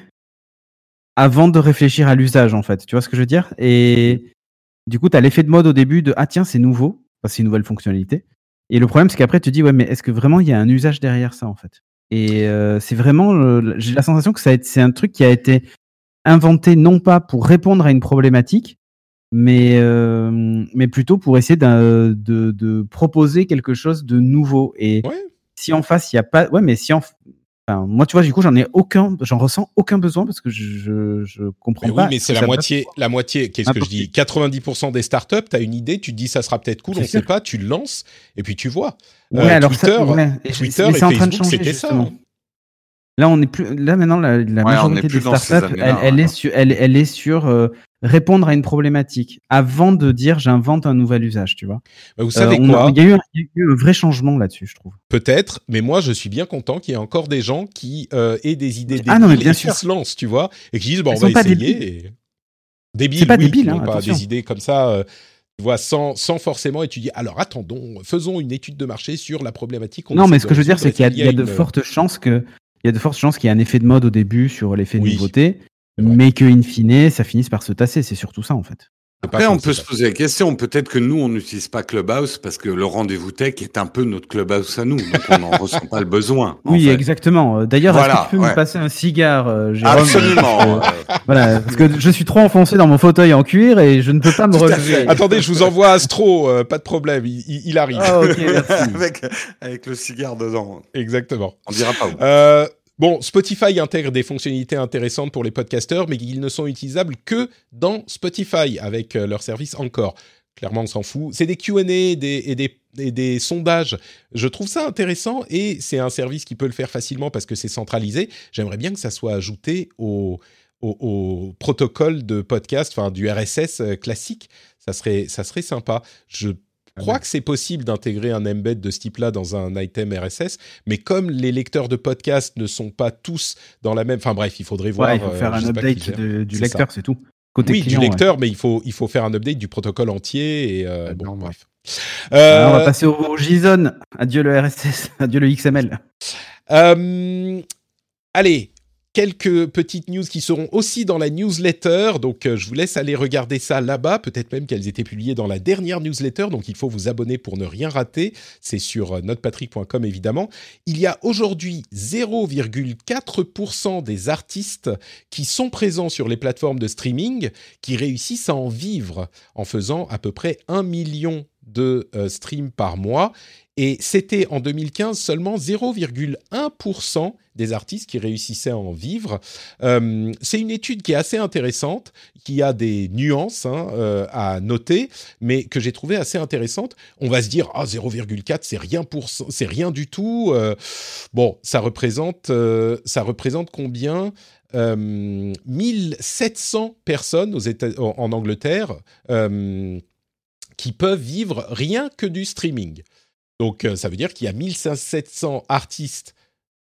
avant de réfléchir à l'usage, en fait. Tu vois ce que je veux dire? Et du coup, tu as l'effet de mode au début de Ah, tiens, c'est nouveau. C'est une nouvelle fonctionnalité. Et le problème, c'est qu'après, tu te dis Ouais, mais est-ce que vraiment il y a un usage derrière ça, en fait? Et euh, c'est vraiment. euh, J'ai la sensation que c'est un truc qui a été inventé non pas pour répondre à une problématique, mais, euh, mais plutôt pour essayer d'un- de, de proposer quelque chose de nouveau. Et Ouais. si en face, il n'y a pas. Ouais, mais si en. Enfin, moi, tu vois, du coup, j'en ai aucun, j'en ressens aucun besoin parce que je, je, comprends Mais oui, mais ce c'est la moitié, la moitié, qu'est-ce que je dis? 90% des startups, tu as une idée, tu te dis ça sera peut-être cool, on ne sait pas, tu le lances, et puis tu vois. Ouais, Euh, alors ça- Twitter, ouais, et Twitter mais et c'est en train de Facebook, changer, c'était ça. justement. hein. Là, on est plus. Là, maintenant, la, la Ouais, majorité des startups, elle, années-là, elle ouais. est sur, elle, elle est sur euh, répondre à une problématique avant de dire j'invente un nouvel usage, tu vois. Bah, vous Euh, savez a- quoi? Il y, a eu un- il y a eu un vrai changement là-dessus, je trouve. Peut-être, mais moi je suis bien content qu'il y ait encore des gens qui euh, aient des idées débiles Ah non, mais bien et qui sûr. se lancent, tu vois, et qui disent bon, Elles on va sont pas essayer. débiles. Et... Débiles, pas oui, débile, qui hein, pas des idées comme ça, euh, tu vois, sans, sans forcément étudier. Alors attendons, faisons une étude de marché sur la problématique. qu'on Non, mais ce que je veux dire, c'est qu'il y a, y de fortes chances que, il y a de fortes chances qu'il y ait un effet de mode au début sur l'effet de nouveauté. Mais que in fine, ça finisse par se tasser. C'est surtout ça, en fait. Après, on peut se poser la question. Peut-être que nous, on n'utilise pas Clubhouse parce que le rendez-vous tech est un peu notre Clubhouse à nous, donc on n'en (laughs) ressent pas le besoin. Oui, fait. exactement. Euh, D'ailleurs, est-ce Voilà, que tu peux ouais. me passer un cigare, euh, Jérôme? Absolument. Euh, Voilà, parce que je suis trop enfoncé dans mon fauteuil en cuir et je ne peux pas me relever. Attendez, je vous envoie Astro, euh, pas de problème, il, arrive. Ah, ok, merci. (laughs) avec, avec le cigare dedans. Exactement. On dira pas où. Euh, bon, Spotify intègre des fonctionnalités intéressantes pour les podcasteurs, mais ils ne sont utilisables que dans Spotify avec euh, leur service encore. Clairement, on s'en fout. C'est des Q&A des, et, des, et des sondages. Je trouve ça intéressant et c'est un service qui peut le faire facilement parce que c'est centralisé. J'aimerais bien que ça soit ajouté au, au, au protocole de podcast, enfin du RSS euh, classique. Ça serait, ça serait sympa. Je crois que c'est possible d'intégrer un embed de ce type-là dans un item RSS, mais comme les lecteurs de podcast ne sont pas tous dans la même... Enfin bref, il faudrait voir... Ouais, il faut euh, faire un update de- du lecteur, c'est tout. Côté Oui, client, du ouais. lecteur, mais il faut, il faut faire un update du protocole entier. Et, euh, bon, Normal. bref. Alors, on Euh, va passer au, au JSON. Adieu le RSS, (laughs) adieu le XML. Euh, allez, quelques petites news qui seront aussi dans la newsletter. Donc, euh, je vous laisse aller regarder ça là-bas. Peut-être même qu'elles étaient publiées dans la dernière newsletter. Donc, il faut vous abonner pour ne rien rater. C'est sur euh, notepatrick.com, évidemment. Il y a aujourd'hui 0,4% des artistes qui sont présents sur les plateformes de streaming qui réussissent à en vivre en faisant à peu près 1 million de euh, streams par mois. Et c'était en 2015 seulement 0,1% des artistes qui réussissaient à en vivre. Euh, c'est une étude qui est assez intéressante, qui a des nuances hein, euh, à noter, mais que j'ai trouvé assez intéressante. On va se dire, ah 0,4, c'est rien pour, c'est rien du tout. Euh, bon, ça représente, ça représente combien euh, 1700 personnes aux États, en, Angleterre qui peuvent vivre rien que du streaming. Donc, euh, ça veut dire qu'il y a 1700 artistes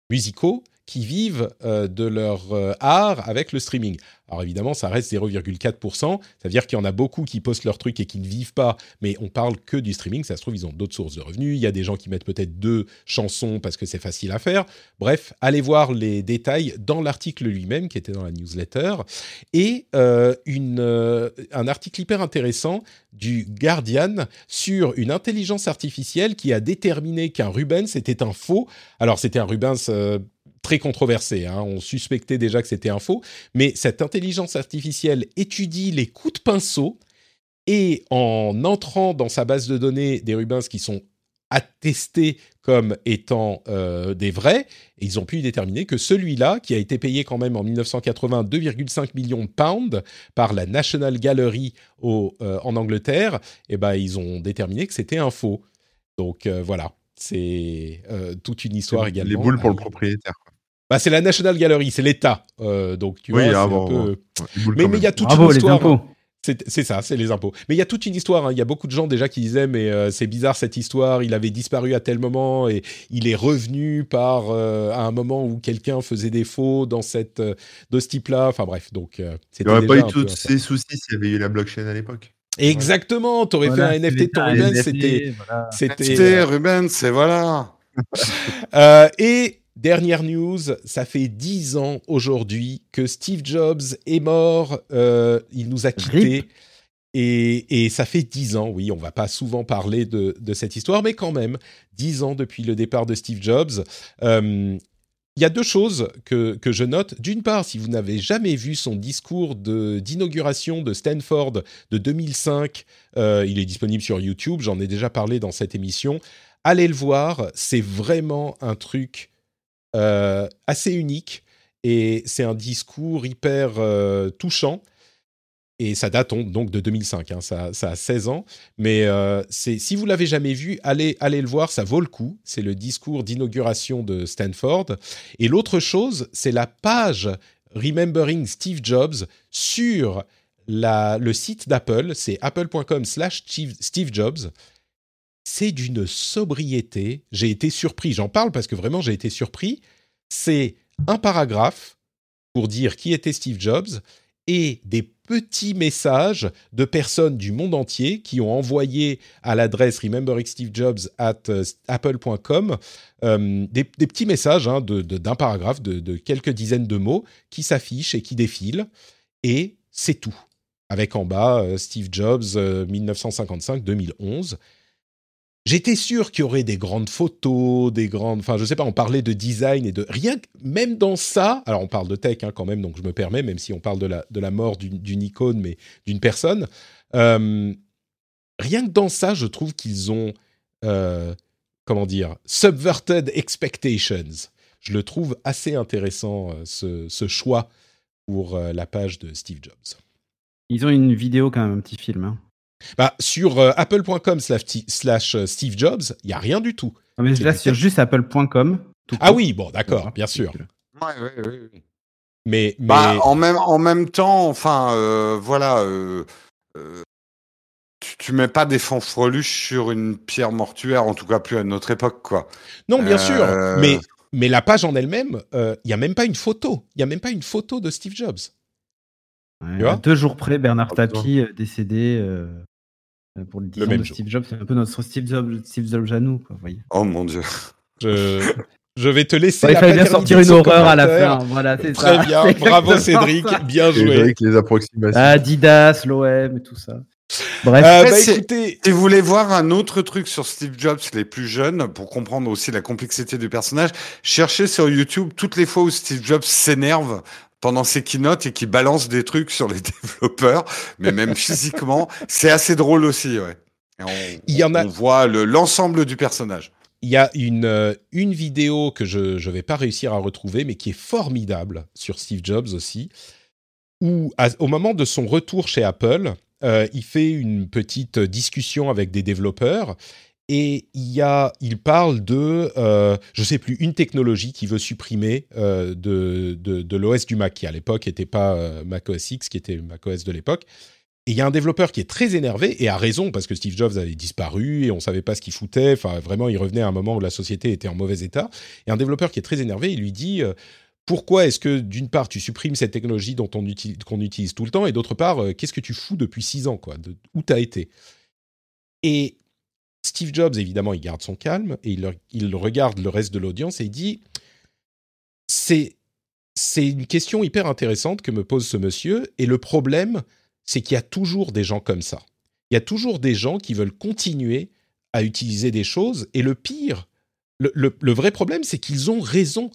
musicaux qui vivent euh, de leur euh, art avec le streaming. Alors évidemment, ça reste 0,4%. Ça veut dire qu'il y en a beaucoup qui postent leurs trucs et qui ne vivent pas, mais on parle que du streaming. Ça se trouve, ils ont d'autres sources de revenus. Il y a des gens qui mettent peut-être deux chansons parce que c'est facile à faire. Bref, allez voir les détails dans l'article lui-même qui était dans la newsletter. Et euh, un article hyper intéressant du Guardian sur une intelligence artificielle qui a déterminé qu'un Rubens était un faux. Alors c'était un Rubens très controversé. Hein. On suspectait déjà que c'était un faux, mais cette intelligence artificielle étudie les coups de pinceau et en entrant dans sa base de données des Rubens qui sont attestés comme étant euh, des vrais, ils ont pu déterminer que celui-là, qui a été payé quand même en 1980 2,5 millions de pounds par la National Gallery au, euh, en Angleterre, eh ben, ils ont déterminé que c'était un faux. Donc euh, voilà, c'est toute une histoire également. Les boules pour le propriétaire. Bah, c'est la National Gallery, c'est l'État. Euh, donc, tu Oui, vois, c'est ah un bon, peu- bon. Ouais, les boules Mais il y a toute Bravo, une les histoire. impôts. C'est c'est ça, c'est les impôts. Mais il y a toute une histoire. hein. Il y a beaucoup de gens déjà qui disaient, mais euh, c'est bizarre cette histoire. Il avait disparu à tel moment et il est revenu par euh, à un moment où quelqu'un faisait des faux dans cette euh, de ce type-là. Enfin bref, donc euh, Il n'y aurait pas eu tous ces soucis s'il y avait eu la blockchain à l'époque. Exactement. T'aurais Voilà, fait un NFT de ton NFT, c'était voilà. c'était Rubens, c'est voilà. (laughs) Euh, et dernière news, ça fait dix ans aujourd'hui que Steve Jobs est mort. Euh, il nous a quittés. Et, et ça fait dix ans, oui, on va pas souvent parler de, de cette histoire, mais quand même, dix ans depuis le départ de Steve Jobs. Euh, il y a deux choses que, que je note. D'une part, si vous n'avez jamais vu son discours de- d'inauguration de, Stanford de 2005, euh, il est disponible sur YouTube, j'en ai déjà parlé dans cette émission. Allez le voir, c'est vraiment un truc assez unique et c'est un discours hyper euh, touchant. Et ça date on- donc de 2005, hein, ça, ça a 16 ans. Mais euh, si vous l'avez jamais vu, allez, allez le voir, ça vaut le coup. C'est le discours d'inauguration de Stanford. Et l'autre chose, c'est la page Remembering Steve Jobs sur la, le site d'Apple. C'est apple.com slash Steve Jobs. C'est d'une sobriété. J'ai été surpris. J'en parle parce que vraiment j'ai été surpris. C'est un paragraphe pour dire qui était Steve Jobs et des petits messages de personnes du monde entier qui ont envoyé à l'adresse rememberingstevejobs at euh, apple.com euh, des, petits messages hein, de- d'un paragraphe de, quelques dizaines de mots qui s'affichent et qui défilent. Et c'est tout. Avec en bas euh, Steve Jobs euh, 1955-2011. J'étais sûr qu'il y aurait des grandes photos, des grandes. Enfin, je sais pas, on parlait de design et de. Rien. Même dans ça. Alors, on parle de tech hein, quand même, donc je me permets, même si on parle de la, de la mort d'une icône, mais d'une personne. Euh, rien que dans ça, je trouve qu'ils ont. euh, comment dire Subverted expectations. Je le trouve assez intéressant, euh, ce, ce choix pour la page de Steve Jobs. Ils ont une vidéo quand même, un petit film. hein. Bah, sur euh, apple.com slash, euh, Steve Jobs, il n'y a rien du tout. Non, mais C'est là, sur juste apple.com. Ah oui, bon, d'accord, bien sûr. Ouais, ouais, ouais. Mais, mais Bah, en même en même temps, enfin, euh, voilà, euh, euh, tu, tu mets pas des fanfreluches sur une pierre mortuaire, en tout cas plus à notre époque, quoi. non, bien euh, sûr. Mais, mais la page en elle-même, euh, il y a même pas une photo. Il y a même pas une photo de Steve Jobs. Ouais, deux jours près, Bernard Ah. Tapie euh, décédé euh, pour le 10 Le ans de jour. Steve Jobs. C'est un peu notre Steve Jobs, Steve Jobs à nous, quoi, voyez. Oh mon dieu. Je- (laughs) Je vais te laisser. Ouais, il la fallait bien sortir une horreur à la fin. Voilà, c'est Très ça. bien, (laughs) C'est bravo Cédric, ça. bien joué. avec les approximations. Adidas, l'OM et tout ça. Bref. Euh, bah, c'est- écoutez, Si vous voulez voir un autre truc sur Steve Jobs, les plus jeunes, pour comprendre aussi la complexité du personnage, cherchez sur YouTube toutes les fois où Steve Jobs s'énerve pendant ses keynotes et qui balance des trucs sur les (laughs) développeurs, mais même physiquement, c'est assez drôle aussi, ouais. Et on, Il y en a- on voit le- l'ensemble du personnage. il y a une, euh, une vidéo que je ne vais pas réussir à retrouver, mais qui est formidable sur Steve Jobs aussi, où à- au moment de son retour chez Apple, euh, il fait une petite discussion avec des développeurs et il, y a, il parle de, euh, je sais plus, une technologie qui veut supprimer euh, de, de, l'OS du Mac, qui à l'époque n'était pas euh, Mac OS X, qui était Mac OS de l'époque. Et il y a un développeur qui est très énervé, et a raison, parce que Steve Jobs avait disparu, et on savait pas ce qu'il foutait, enfin vraiment, il revenait à un moment où la société était en mauvais état. Et un développeur qui est très énervé, il lui dit... pourquoi est-ce que d'une part tu supprimes cette technologie dont on utilise, qu'on utilise tout le temps et d'autre part qu'est-ce que tu fous depuis six ans quoi? De, Où t'as été? Et Steve Jobs évidemment il garde son calme et il, regarde le reste de l'audience et il dit c'est une question hyper intéressante que me pose ce monsieur et le problème c'est qu'il y a toujours des gens comme ça. Il y a toujours des gens qui veulent continuer à utiliser des choses et le pire le vrai problème c'est qu'ils ont raison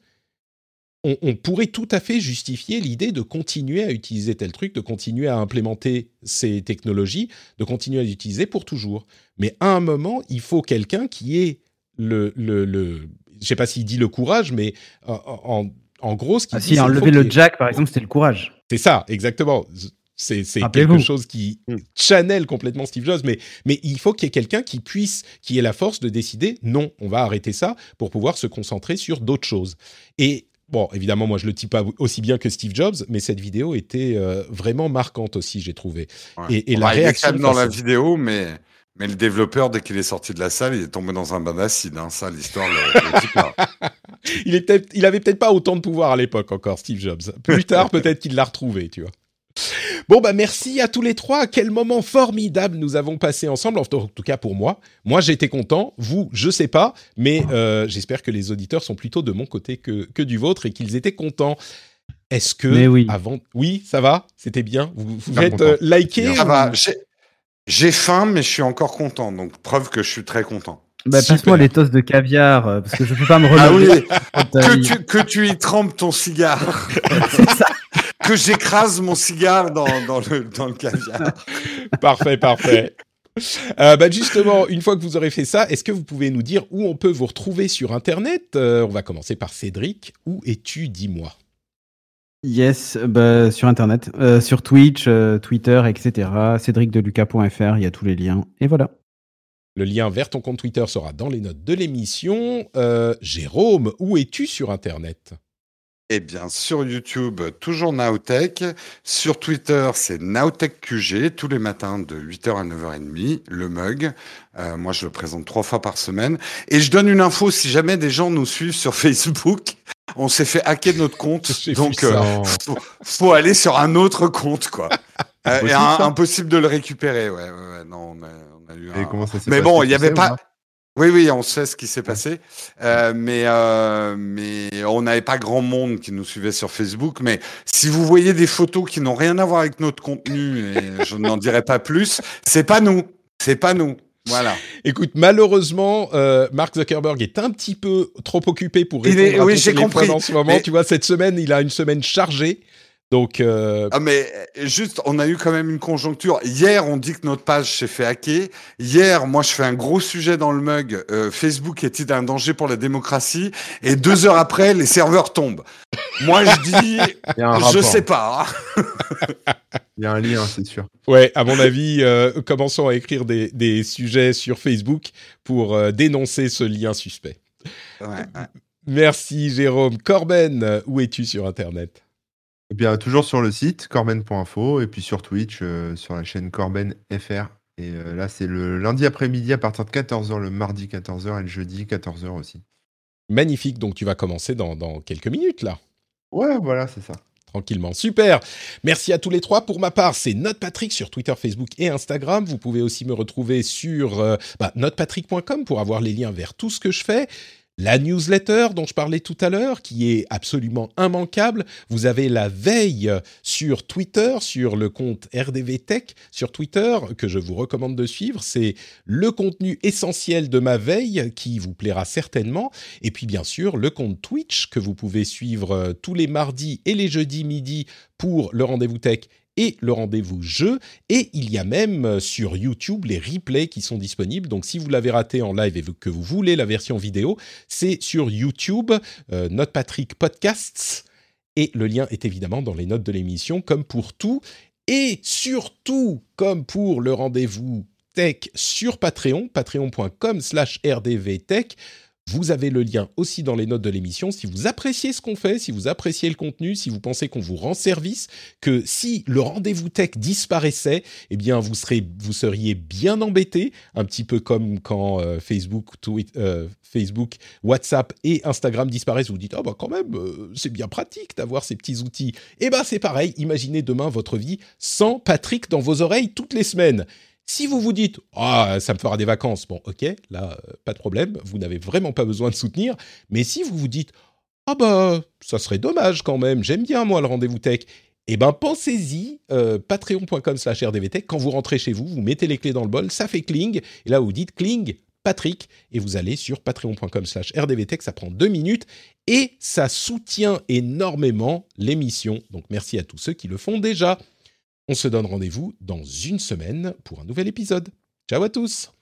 on, on pourrait tout à fait justifier l'idée de continuer à utiliser tel truc, de continuer à implémenter ces technologies, de continuer à les utiliser pour toujours. Mais à un moment, il faut quelqu'un qui ait le, le, le je sais pas s'il dit le courage, mais en, en, gros, ce qu'il Ah dit, si, enlever le jack, par exemple, c'était le courage. c'est ça, exactement. C'est quelque chose qui channel complètement Steve Jobs, mais, mais il faut qu'il y ait quelqu'un qui puisse, qui ait la force de décider, non, on va arrêter ça pour pouvoir se concentrer sur d'autres choses. Et bon, évidemment, moi je le dis pas aussi bien que Steve Jobs, mais cette vidéo était euh, vraiment marquante aussi, j'ai trouvé. Ouais. Et, la bah, réaction dans la vidéo, mais, mais le développeur, dès qu'il est sorti de la salle, il est tombé dans un bain d'acide. Hein. Ça, l'histoire, type, (laughs) il, est peut-être- il avait peut-être pas autant de pouvoir à l'époque encore, Steve Jobs. Plus tard, peut-être qu'il l'a retrouvé, tu vois. Bon, bah merci à tous les trois. Quel moment formidable nous avons passé ensemble, en tout cas pour moi. Moi, j'étais content. Vous, je sais pas, mais euh, j'espère que les auditeurs sont plutôt de mon côté que, que du vôtre et qu'ils étaient contents. Est-ce que Mais oui. avant, oui, ça va, c'était bien? Vous, vous êtes content. euh, liké. Ça ou- va. J'ai- faim, mais je suis encore content. Donc, preuve que je suis très content. Bah, passe-moi les tosses de caviar, euh, parce que je peux pas me Ah oui, relever. que tu, que tu y trempes ton cigare. (laughs) C'est ça. Que j'écrase mon cigare dans, dans, le, dans le caviar. Parfait, parfait. Euh, bah justement, une fois que vous aurez fait ça, est-ce que vous pouvez nous dire où on peut vous retrouver sur Internet? Euh, On va commencer par Cédric. Où es-tu, dis-moi? Yes, bah, sur Internet, euh, sur Twitch, euh, Twitter, etc. cédricdeluca.fr, il y a tous les liens. Et voilà. Le lien vers ton compte Twitter sera dans les notes de l'émission. Euh, Jérôme, où es-tu sur Internet? Eh bien, sur YouTube, toujours Nowtech. Sur Twitter, c'est NowtechQG, tous les matins de 8h à 9h30, le mug. Euh, moi, je le présente trois fois par semaine. Et je donne une info, si jamais des gens nous suivent sur (laughs) Facebook, on s'est fait hacker notre compte. (laughs) Donc, euh, (laughs) faut, faut aller sur un autre compte, quoi. Euh, et un- impossible de le récupérer, ouais. ouais, ouais, non, on a, on a eu Et un... comment ça s'est Mais bon, il tu y avait ou pas. Oui, oui, on sait ce qui s'est passé, euh, mais euh, mais on n'avait pas grand monde qui nous suivait sur Facebook. Mais si vous voyez des photos qui n'ont rien à voir avec notre contenu, et je n'en dirai pas plus, c'est pas nous, c'est pas nous. Voilà. Écoute, malheureusement, euh, Mark Zuckerberg est un petit peu trop occupé pour Il répondre est- à oui, j'ai compris. en ce moment. Mais- Tu vois, cette semaine, il a une semaine chargée. Donc, euh, Ah mais juste, on a eu quand même une conjoncture. Hier, on dit que notre page s'est fait hacker. Hier, moi, je fais un gros sujet dans le mug. euh, Facebook est-il un danger pour la démocratie? Et deux heures après, les serveurs tombent. Moi, je dis, (laughs) je sais pas. hein. (laughs) Il y a un lien, c'est sûr. ouais, à mon avis, euh, commençons à écrire des, des sujets sur Facebook pour euh, dénoncer ce lien suspect. Ouais, ouais. Merci, Jérôme. Corben, où es-tu sur Internet? Et bien, toujours sur le site, corben.info, et puis sur Twitch, euh, sur la chaîne Corben FR. Et euh, là, c'est le lundi après-midi à partir de 14h, le mardi 14h et le jeudi 14h aussi. Magnifique. Donc, tu vas commencer dans, dans quelques minutes, là. Ouais, voilà, c'est ça. Tranquillement. Super. Merci à tous les trois. Pour ma part, c'est Note Patrick sur Twitter, Facebook et Instagram. Vous pouvez aussi me retrouver sur euh, bah, notepatrick.com pour avoir les liens vers tout ce que je fais. La newsletter dont je parlais tout à l'heure, qui est absolument immanquable. Vous avez la veille sur Twitter, sur le compte RDV Tech sur Twitter, que je vous recommande de suivre. C'est le contenu essentiel de ma veille qui vous plaira certainement. Et puis bien sûr, le compte Twitch que vous pouvez suivre euh, tous les mardis et les jeudis midi pour le rendez-vous tech et le rendez-vous jeu. Et il y a même euh, sur YouTube les replays qui sont disponibles. Donc si vous l'avez raté en live et que vous voulez la version vidéo, c'est sur YouTube, euh, Podcasts. Et le lien est évidemment dans les notes de l'émission, comme pour tout. Et surtout, comme pour le rendez-vous tech sur Patreon, patreon.com slash rdvtech. Vous avez le lien aussi dans les notes de l'émission. Si vous appréciez ce qu'on fait, si vous appréciez le contenu, si vous pensez qu'on vous rend service, que si le rendez-vous tech disparaissait, eh bien vous serez, vous seriez bien embêté, un petit peu comme quand euh, Facebook, euh, Facebook, WhatsApp et Instagram disparaissent. Vous, vous dites ah bah quand même, euh, c'est bien pratique d'avoir ces petits outils. Eh ben c'est pareil. Imaginez demain votre vie sans Patrick dans vos oreilles toutes les semaines. Si vous vous dites ah ça me fera des vacances, bon ok là euh, pas de problème, vous n'avez vraiment pas besoin de soutenir. Mais si vous vous dites ah bah ça serait dommage quand même, j'aime bien moi le rendez-vous tech. Eh ben pensez-y, euh, patreon.com/slash rdvtech. Quand vous rentrez chez vous, vous mettez les clés dans le bol, ça fait cling. Et là vous dites cling Patrick et vous allez sur patreon.com/slash rdvtech. Ça prend deux minutes et ça soutient énormément l'émission. Donc merci à tous ceux qui le font déjà. On se donne rendez-vous dans une semaine pour un nouvel épisode. Ciao à tous